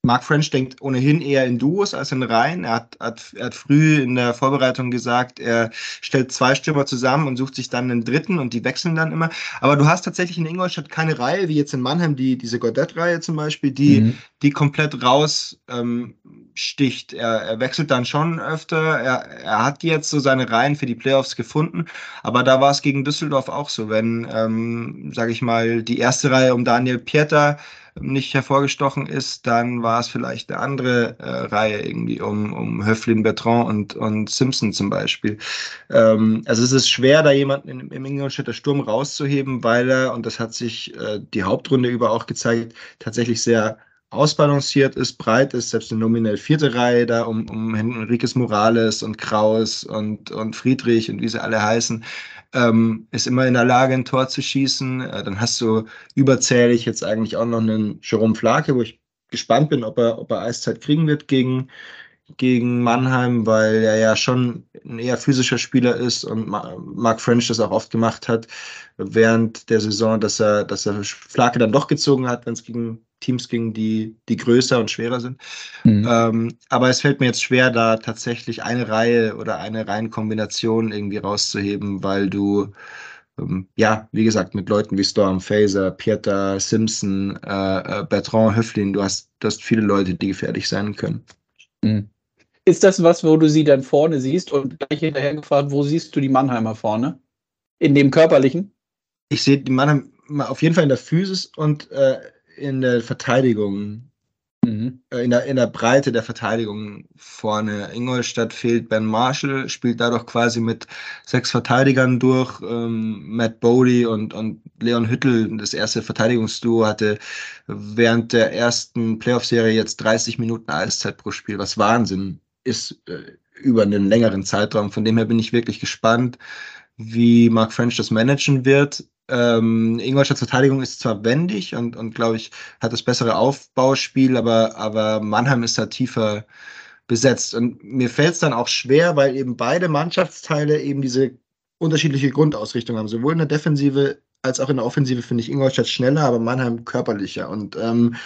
Mark French denkt ohnehin eher in Duos als in Reihen. Er hat, hat, er hat früh in der Vorbereitung gesagt, er stellt zwei Stürmer zusammen und sucht sich dann einen dritten und die wechseln dann immer. Aber du hast tatsächlich in Ingolstadt keine Reihe, wie jetzt in Mannheim, die, diese Godet-Reihe zum Beispiel, die, mhm. die komplett raussticht. Ähm, er, er wechselt dann schon öfter. Er, er hat jetzt so seine Reihen für die Playoffs gefunden. Aber da war es gegen Düsseldorf auch so, wenn, ähm, sage ich mal, die erste Reihe um Daniel Pieter nicht hervorgestochen ist, dann war es vielleicht eine andere äh, Reihe irgendwie um, um Höflin, Bertrand und, und Simpson zum Beispiel. Ähm, also es ist schwer, da jemanden im, im Ingolstädter Sturm rauszuheben, weil er, und das hat sich äh, die Hauptrunde über auch gezeigt, tatsächlich sehr ausbalanciert ist, breit ist, selbst eine nominell vierte Reihe da um, um Enriquez Morales und Kraus und, und Friedrich und wie sie alle heißen, ähm, ist immer in der Lage, ein Tor zu schießen. Äh, dann hast du überzählig jetzt eigentlich auch noch einen Jerome Flake, wo ich gespannt bin, ob er, ob er Eiszeit kriegen wird gegen, gegen Mannheim, weil er ja schon ein eher physischer Spieler ist und Mark French das auch oft gemacht hat während der Saison, dass er, dass er Flake dann doch gezogen hat, wenn es gegen Teams ging, die, die größer und schwerer sind. Mhm. Ähm, aber es fällt mir jetzt schwer, da tatsächlich eine Reihe oder eine Reihenkombination irgendwie rauszuheben, weil du ähm, ja, wie gesagt, mit Leuten wie Storm, Phaser, Pieter, Simpson, äh, äh, Bertrand, Höflin, du hast, du hast viele Leute, die gefährlich sein können. Mhm. Ist das was, wo du sie dann vorne siehst und gleich hinterher gefragt, wo siehst du die Mannheimer vorne? In dem körperlichen? Ich sehe die Mannheim auf jeden Fall in der Physis und äh, in der Verteidigung. Mhm. Äh, in, der, in der Breite der Verteidigung vorne. Ingolstadt fehlt Ben Marshall, spielt dadurch quasi mit sechs Verteidigern durch. Ähm, Matt Bodie und, und Leon Hüttel, das erste Verteidigungsduo, hatte während der ersten Playoff-Serie jetzt 30 Minuten Eiszeit pro Spiel, was Wahnsinn ist äh, über einen längeren Zeitraum. Von dem her bin ich wirklich gespannt, wie Mark French das managen wird. Ähm, Ingolstadts Verteidigung ist zwar wendig und, und glaube ich, hat das bessere Aufbauspiel, aber, aber Mannheim ist da tiefer besetzt. Und mir fällt es dann auch schwer, weil eben beide Mannschaftsteile eben diese unterschiedliche Grundausrichtung haben. Sowohl in der Defensive als auch in der Offensive finde ich Ingolstadt schneller, aber Mannheim körperlicher. Und ähm,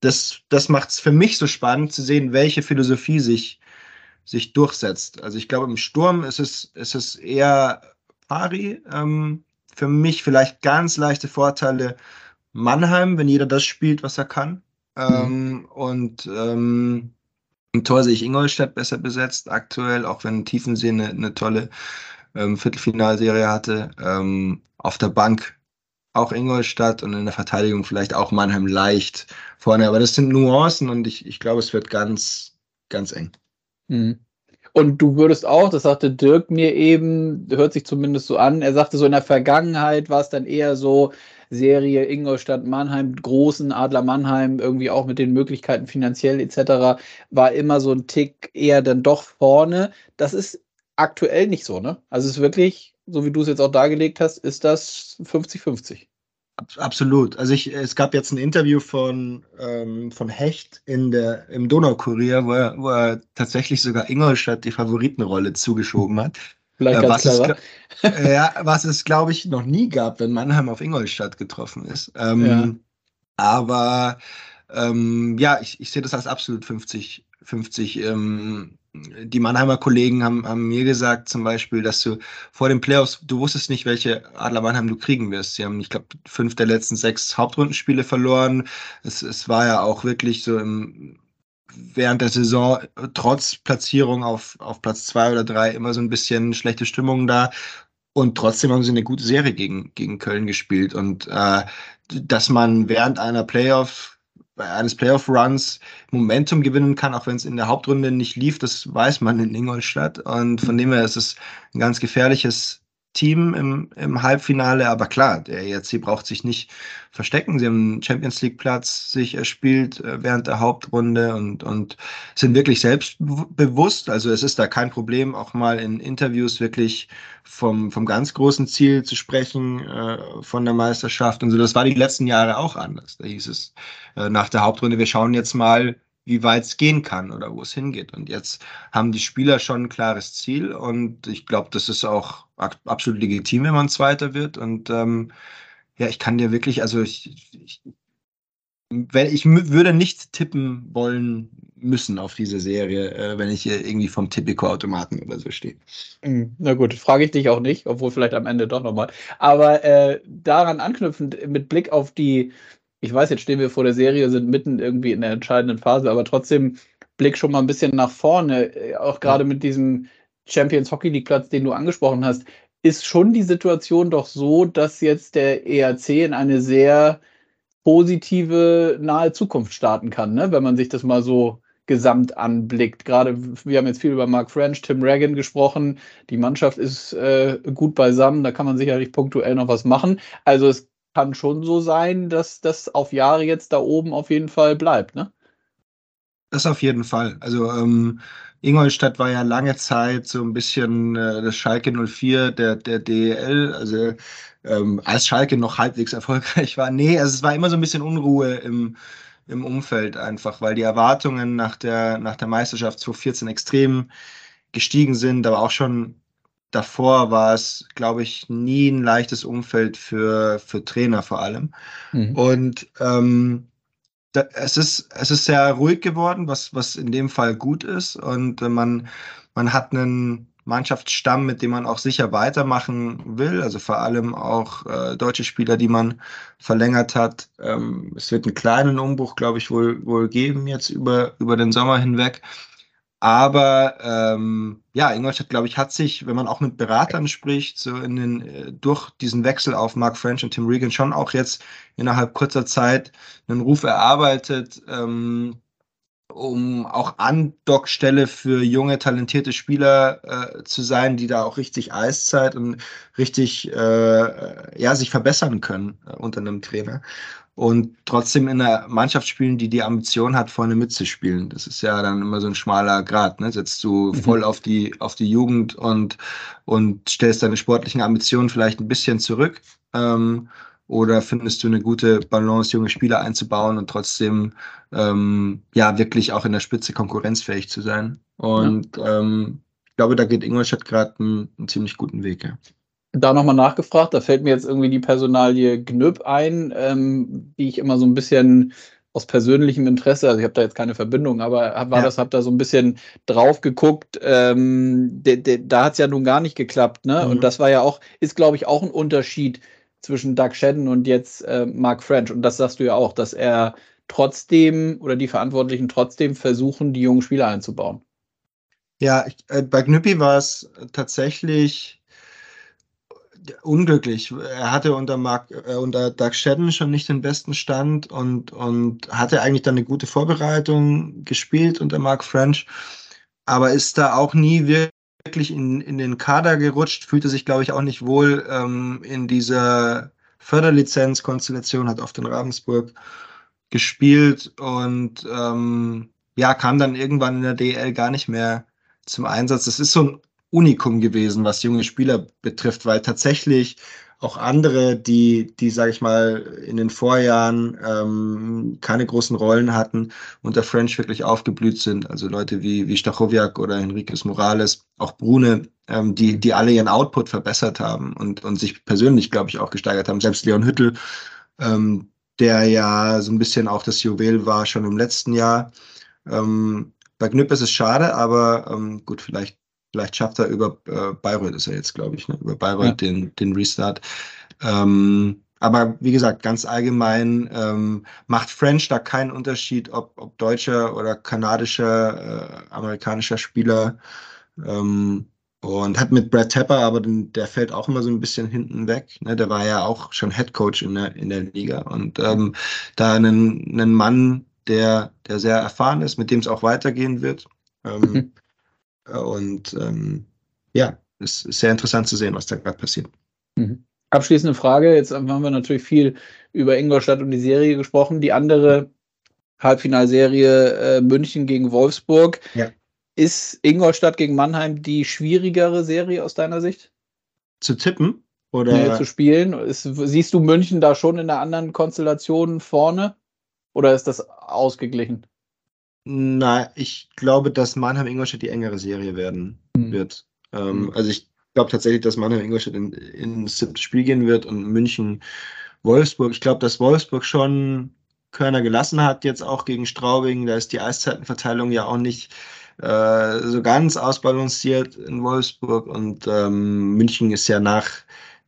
das, das macht es für mich so spannend zu sehen, welche Philosophie sich, sich durchsetzt. Also ich glaube, im Sturm ist es, ist es eher pari. Ähm, für mich vielleicht ganz leichte Vorteile Mannheim, wenn jeder das spielt, was er kann. Ähm, mhm. Und ähm, im Tor sehe ich Ingolstadt besser besetzt aktuell, auch wenn Tiefensee eine, eine tolle ähm, Viertelfinalserie hatte. Ähm, auf der Bank auch Ingolstadt und in der Verteidigung vielleicht auch Mannheim leicht vorne. Aber das sind Nuancen und ich, ich glaube, es wird ganz, ganz eng. Mhm. Und du würdest auch, das sagte Dirk mir eben, hört sich zumindest so an, er sagte so in der Vergangenheit war es dann eher so Serie Ingolstadt Mannheim, großen Adler Mannheim, irgendwie auch mit den Möglichkeiten finanziell etc., war immer so ein Tick eher dann doch vorne. Das ist aktuell nicht so, ne? Also es ist wirklich, so wie du es jetzt auch dargelegt hast, ist das 50-50. Absolut. Also ich, es gab jetzt ein Interview von, ähm, von Hecht in der, im Donaukurier, wo er, wo er tatsächlich sogar Ingolstadt die Favoritenrolle zugeschoben hat. Vielleicht äh, was, es, äh, ja, was es, glaube ich, noch nie gab, wenn Mannheim auf Ingolstadt getroffen ist. Ähm, ja. Aber ähm, ja, ich, ich sehe das als absolut 50, 50 ähm, die Mannheimer Kollegen haben, haben, mir gesagt zum Beispiel, dass du vor den Playoffs, du wusstest nicht, welche Adler Mannheim du kriegen wirst. Sie haben, ich glaube, fünf der letzten sechs Hauptrundenspiele verloren. Es, es war ja auch wirklich so im, während der Saison trotz Platzierung auf, auf Platz zwei oder drei immer so ein bisschen schlechte Stimmung da. Und trotzdem haben sie eine gute Serie gegen, gegen Köln gespielt. Und äh, dass man während einer Playoff eines Playoff-Runs Momentum gewinnen kann, auch wenn es in der Hauptrunde nicht lief, das weiß man in Ingolstadt. Und von dem her ist es ein ganz gefährliches Team im, im Halbfinale. Aber klar, der ERC braucht sich nicht verstecken. Sie haben einen Champions League-Platz sich erspielt äh, während der Hauptrunde und, und sind wirklich selbstbewusst. Also es ist da kein Problem, auch mal in Interviews wirklich vom, vom ganz großen Ziel zu sprechen, äh, von der Meisterschaft und so. Das war die letzten Jahre auch anders. Da hieß es äh, nach der Hauptrunde, wir schauen jetzt mal, wie weit es gehen kann oder wo es hingeht. Und jetzt haben die Spieler schon ein klares Ziel und ich glaube, das ist auch absolut legitim, wenn man Zweiter wird. Und ähm, ja, ich kann dir wirklich, also ich, ich, ich würde nicht tippen wollen müssen auf diese Serie, äh, wenn ich hier irgendwie vom Tipico-Automaten oder so stehe. Hm, na gut, frage ich dich auch nicht, obwohl vielleicht am Ende doch nochmal. Aber äh, daran anknüpfend, mit Blick auf die ich weiß, jetzt stehen wir vor der Serie, sind mitten irgendwie in der entscheidenden Phase, aber trotzdem Blick schon mal ein bisschen nach vorne, äh, auch gerade ja. mit diesem Champions Hockey League Platz, den du angesprochen hast, ist schon die Situation doch so, dass jetzt der ERC in eine sehr positive nahe Zukunft starten kann, ne? wenn man sich das mal so gesamt anblickt. Gerade wir haben jetzt viel über Mark French, Tim Reagan gesprochen. Die Mannschaft ist äh, gut beisammen, da kann man sicherlich punktuell noch was machen. Also es kann schon so sein, dass das auf Jahre jetzt da oben auf jeden Fall bleibt, ne? Das auf jeden Fall. Also ähm, Ingolstadt war ja lange Zeit so ein bisschen äh, das Schalke 04 der, der DEL, also ähm, als Schalke noch halbwegs erfolgreich war. Nee, also es war immer so ein bisschen Unruhe im, im Umfeld einfach, weil die Erwartungen nach der, nach der Meisterschaft 2014 extrem gestiegen sind, aber auch schon davor war es, glaube ich, nie ein leichtes Umfeld für, für Trainer vor allem. Mhm. Und ähm, da, es, ist, es ist sehr ruhig geworden, was, was in dem Fall gut ist. Und äh, man, man hat einen Mannschaftsstamm, mit dem man auch sicher weitermachen will. Also vor allem auch äh, deutsche Spieler, die man verlängert hat. Ähm, es wird einen kleinen Umbruch, glaube ich, wohl, wohl geben jetzt über, über den Sommer hinweg. Aber ähm, ja, Ingolstadt, glaube ich, hat sich, wenn man auch mit Beratern spricht, so in den, äh, durch diesen Wechsel auf Mark French und Tim Regan schon auch jetzt innerhalb kurzer Zeit einen Ruf erarbeitet, ähm, um auch Andockstelle für junge, talentierte Spieler äh, zu sein, die da auch richtig Eiszeit und richtig äh, ja, sich verbessern können äh, unter einem Trainer und trotzdem in einer Mannschaft spielen, die die Ambition hat, vorne mitzuspielen. Das ist ja dann immer so ein schmaler Grad. Ne? Setzt du mhm. voll auf die, auf die Jugend und, und stellst deine sportlichen Ambitionen vielleicht ein bisschen zurück. Ähm, oder findest du eine gute Balance, junge Spieler einzubauen und trotzdem ähm, ja wirklich auch in der Spitze konkurrenzfähig zu sein? Und ja. ähm, ich glaube, da geht Ingolstadt gerade einen, einen ziemlich guten Weg. Ja da nochmal nachgefragt, da fällt mir jetzt irgendwie die Personalie Gnüpp ein, ähm, die ich immer so ein bisschen aus persönlichem Interesse, also ich habe da jetzt keine Verbindung, aber war ja. das, hab da so ein bisschen drauf geguckt, ähm, de, de, da hat es ja nun gar nicht geklappt, ne? Mhm. Und das war ja auch, ist glaube ich auch ein Unterschied zwischen Doug Shedden und jetzt äh, Mark French. Und das sagst du ja auch, dass er trotzdem oder die Verantwortlichen trotzdem versuchen, die jungen Spieler einzubauen. Ja, ich, äh, bei Gnüppi war es tatsächlich unglücklich. Er hatte unter, Mark, äh, unter Doug Shedden schon nicht den besten Stand und, und hatte eigentlich dann eine gute Vorbereitung gespielt unter Mark French, aber ist da auch nie wirklich in, in den Kader gerutscht, fühlte sich, glaube ich, auch nicht wohl ähm, in dieser Förderlizenz-Konstellation, hat oft in Ravensburg gespielt und ähm, ja, kam dann irgendwann in der DL gar nicht mehr zum Einsatz. Das ist so ein Unikum gewesen, was junge Spieler betrifft, weil tatsächlich auch andere, die, die sage ich mal, in den Vorjahren ähm, keine großen Rollen hatten, unter French wirklich aufgeblüht sind. Also Leute wie, wie Stachowiak oder Enriquez Morales, auch Brune, ähm, die, die alle ihren Output verbessert haben und, und sich persönlich, glaube ich, auch gesteigert haben. Selbst Leon Hüttel, ähm, der ja so ein bisschen auch das Juwel war schon im letzten Jahr. Ähm, bei Knüpp ist es schade, aber ähm, gut, vielleicht Vielleicht schafft er über äh, Bayreuth, ist er jetzt, glaube ich, ne? über Bayreuth ja. den, den Restart. Ähm, aber wie gesagt, ganz allgemein ähm, macht French da keinen Unterschied, ob, ob deutscher oder kanadischer, äh, amerikanischer Spieler. Ähm, und hat mit Brad Tepper, aber den, der fällt auch immer so ein bisschen hinten weg. Ne? Der war ja auch schon Head Coach in der, in der Liga. Und ähm, da einen, einen Mann, der, der sehr erfahren ist, mit dem es auch weitergehen wird. Ähm, mhm. Und ähm, ja, es ist sehr interessant zu sehen, was da gerade passiert. Mhm. Abschließende Frage. Jetzt haben wir natürlich viel über Ingolstadt und die Serie gesprochen. Die andere Halbfinalserie äh, München gegen Wolfsburg. Ja. Ist Ingolstadt gegen Mannheim die schwierigere Serie aus deiner Sicht? Zu tippen? Oder nee, zu spielen? Ist, siehst du München da schon in der anderen Konstellation vorne? Oder ist das ausgeglichen? Na, ich glaube, dass Mannheim-Ingolstadt die engere Serie werden mhm. wird. Ähm, mhm. Also ich glaube tatsächlich, dass Mannheim-Ingolstadt in, ins siebte Spiel gehen wird und München-Wolfsburg. Ich glaube, dass Wolfsburg schon Körner gelassen hat, jetzt auch gegen Straubing. Da ist die Eiszeitenverteilung ja auch nicht äh, so ganz ausbalanciert in Wolfsburg. Und ähm, München ist ja nach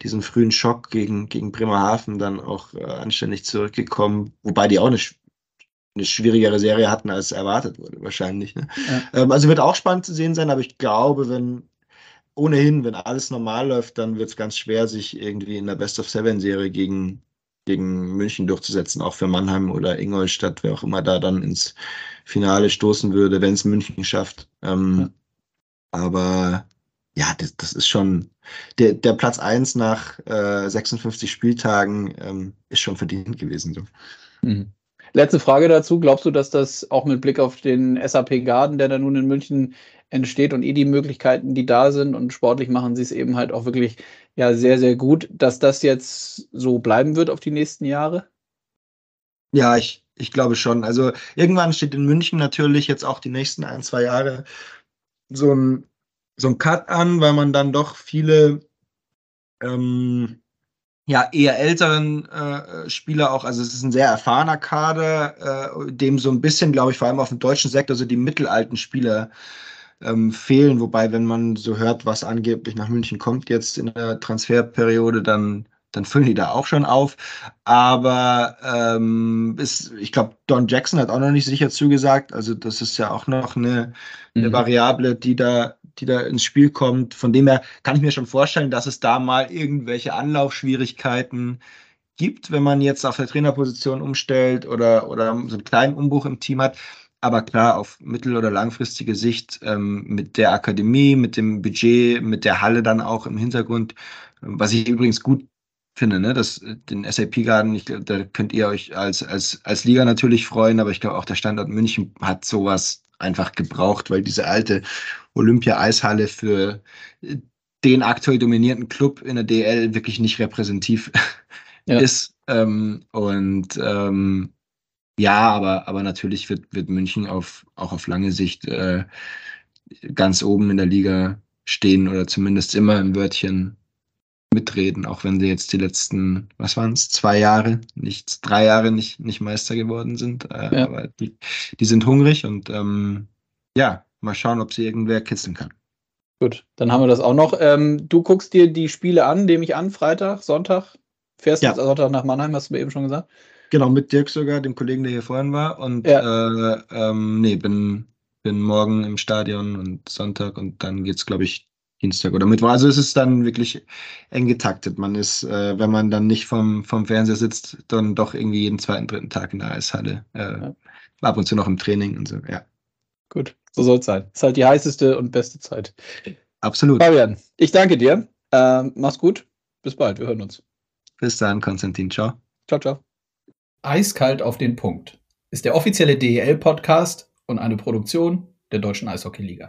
diesem frühen Schock gegen, gegen Bremerhaven dann auch äh, anständig zurückgekommen, wobei die auch eine eine schwierigere Serie hatten, als erwartet wurde, wahrscheinlich. Ne? Ja. Ähm, also wird auch spannend zu sehen sein, aber ich glaube, wenn ohnehin, wenn alles normal läuft, dann wird es ganz schwer, sich irgendwie in der Best of Seven Serie gegen, gegen München durchzusetzen, auch für Mannheim oder Ingolstadt, wer auch immer da dann ins Finale stoßen würde, wenn es München schafft. Ähm, ja. Aber ja, das, das, ist schon der, der Platz 1 nach äh, 56 Spieltagen ähm, ist schon verdient gewesen. So. Mhm. Letzte Frage dazu. Glaubst du, dass das auch mit Blick auf den SAP Garden, der da nun in München entsteht und eh die Möglichkeiten, die da sind und sportlich machen sie es eben halt auch wirklich ja sehr, sehr gut, dass das jetzt so bleiben wird auf die nächsten Jahre? Ja, ich, ich glaube schon. Also irgendwann steht in München natürlich jetzt auch die nächsten ein, zwei Jahre so ein, so ein Cut an, weil man dann doch viele ähm, ja, eher älteren äh, Spieler auch, also es ist ein sehr erfahrener Kader, äh, dem so ein bisschen, glaube ich, vor allem auf dem deutschen Sektor so die mittelalten Spieler ähm, fehlen. Wobei, wenn man so hört, was angeblich nach München kommt jetzt in der Transferperiode, dann dann füllen die da auch schon auf. Aber ähm, ist, ich glaube, Don Jackson hat auch noch nicht sicher zugesagt. Also das ist ja auch noch eine, eine mhm. Variable, die da, die da ins Spiel kommt. Von dem her kann ich mir schon vorstellen, dass es da mal irgendwelche Anlaufschwierigkeiten gibt, wenn man jetzt auf der Trainerposition umstellt oder, oder so einen kleinen Umbruch im Team hat. Aber klar, auf mittel- oder langfristige Sicht ähm, mit der Akademie, mit dem Budget, mit der Halle dann auch im Hintergrund, was ich übrigens gut finde, ne? Das, äh, den SAP Garden, ich glaube, da könnt ihr euch als, als, als Liga natürlich freuen, aber ich glaube auch der Standort München hat sowas einfach gebraucht, weil diese alte Olympia-Eishalle für äh, den aktuell dominierenden Club in der DL wirklich nicht repräsentativ ja. ist. Ähm, und ähm, ja, aber, aber natürlich wird, wird München auf, auch auf lange Sicht äh, ganz oben in der Liga stehen oder zumindest immer im Wörtchen mitreden, auch wenn sie jetzt die letzten, was waren es, zwei Jahre, nicht drei Jahre nicht, nicht Meister geworden sind. Äh, ja. Aber die, die sind hungrig und ähm, ja, mal schauen, ob sie irgendwer kitzeln kann. Gut, dann haben wir das auch noch. Ähm, du guckst dir die Spiele an, nehme ich an, Freitag, Sonntag. Fährst ja. Sonntag nach Mannheim, hast du mir eben schon gesagt. Genau, mit Dirk sogar, dem Kollegen, der hier vorhin war. Und ja. äh, ähm, nee, bin, bin morgen im Stadion und Sonntag und dann geht es, glaube ich, Dienstag oder Mittwoch. Also es ist dann wirklich eng getaktet. Man ist, äh, wenn man dann nicht vom, vom Fernseher sitzt, dann doch irgendwie jeden zweiten, dritten Tag in der Eishalle. Äh, ja. Ab und zu noch im Training und so, ja. Gut, so soll es sein. Ist halt die heißeste und beste Zeit. Absolut. Fabian, ich danke dir. Ähm, mach's gut. Bis bald. Wir hören uns. Bis dann, Konstantin. Ciao. Ciao, ciao. Eiskalt auf den Punkt ist der offizielle DEL-Podcast und eine Produktion der Deutschen Eishockey-Liga.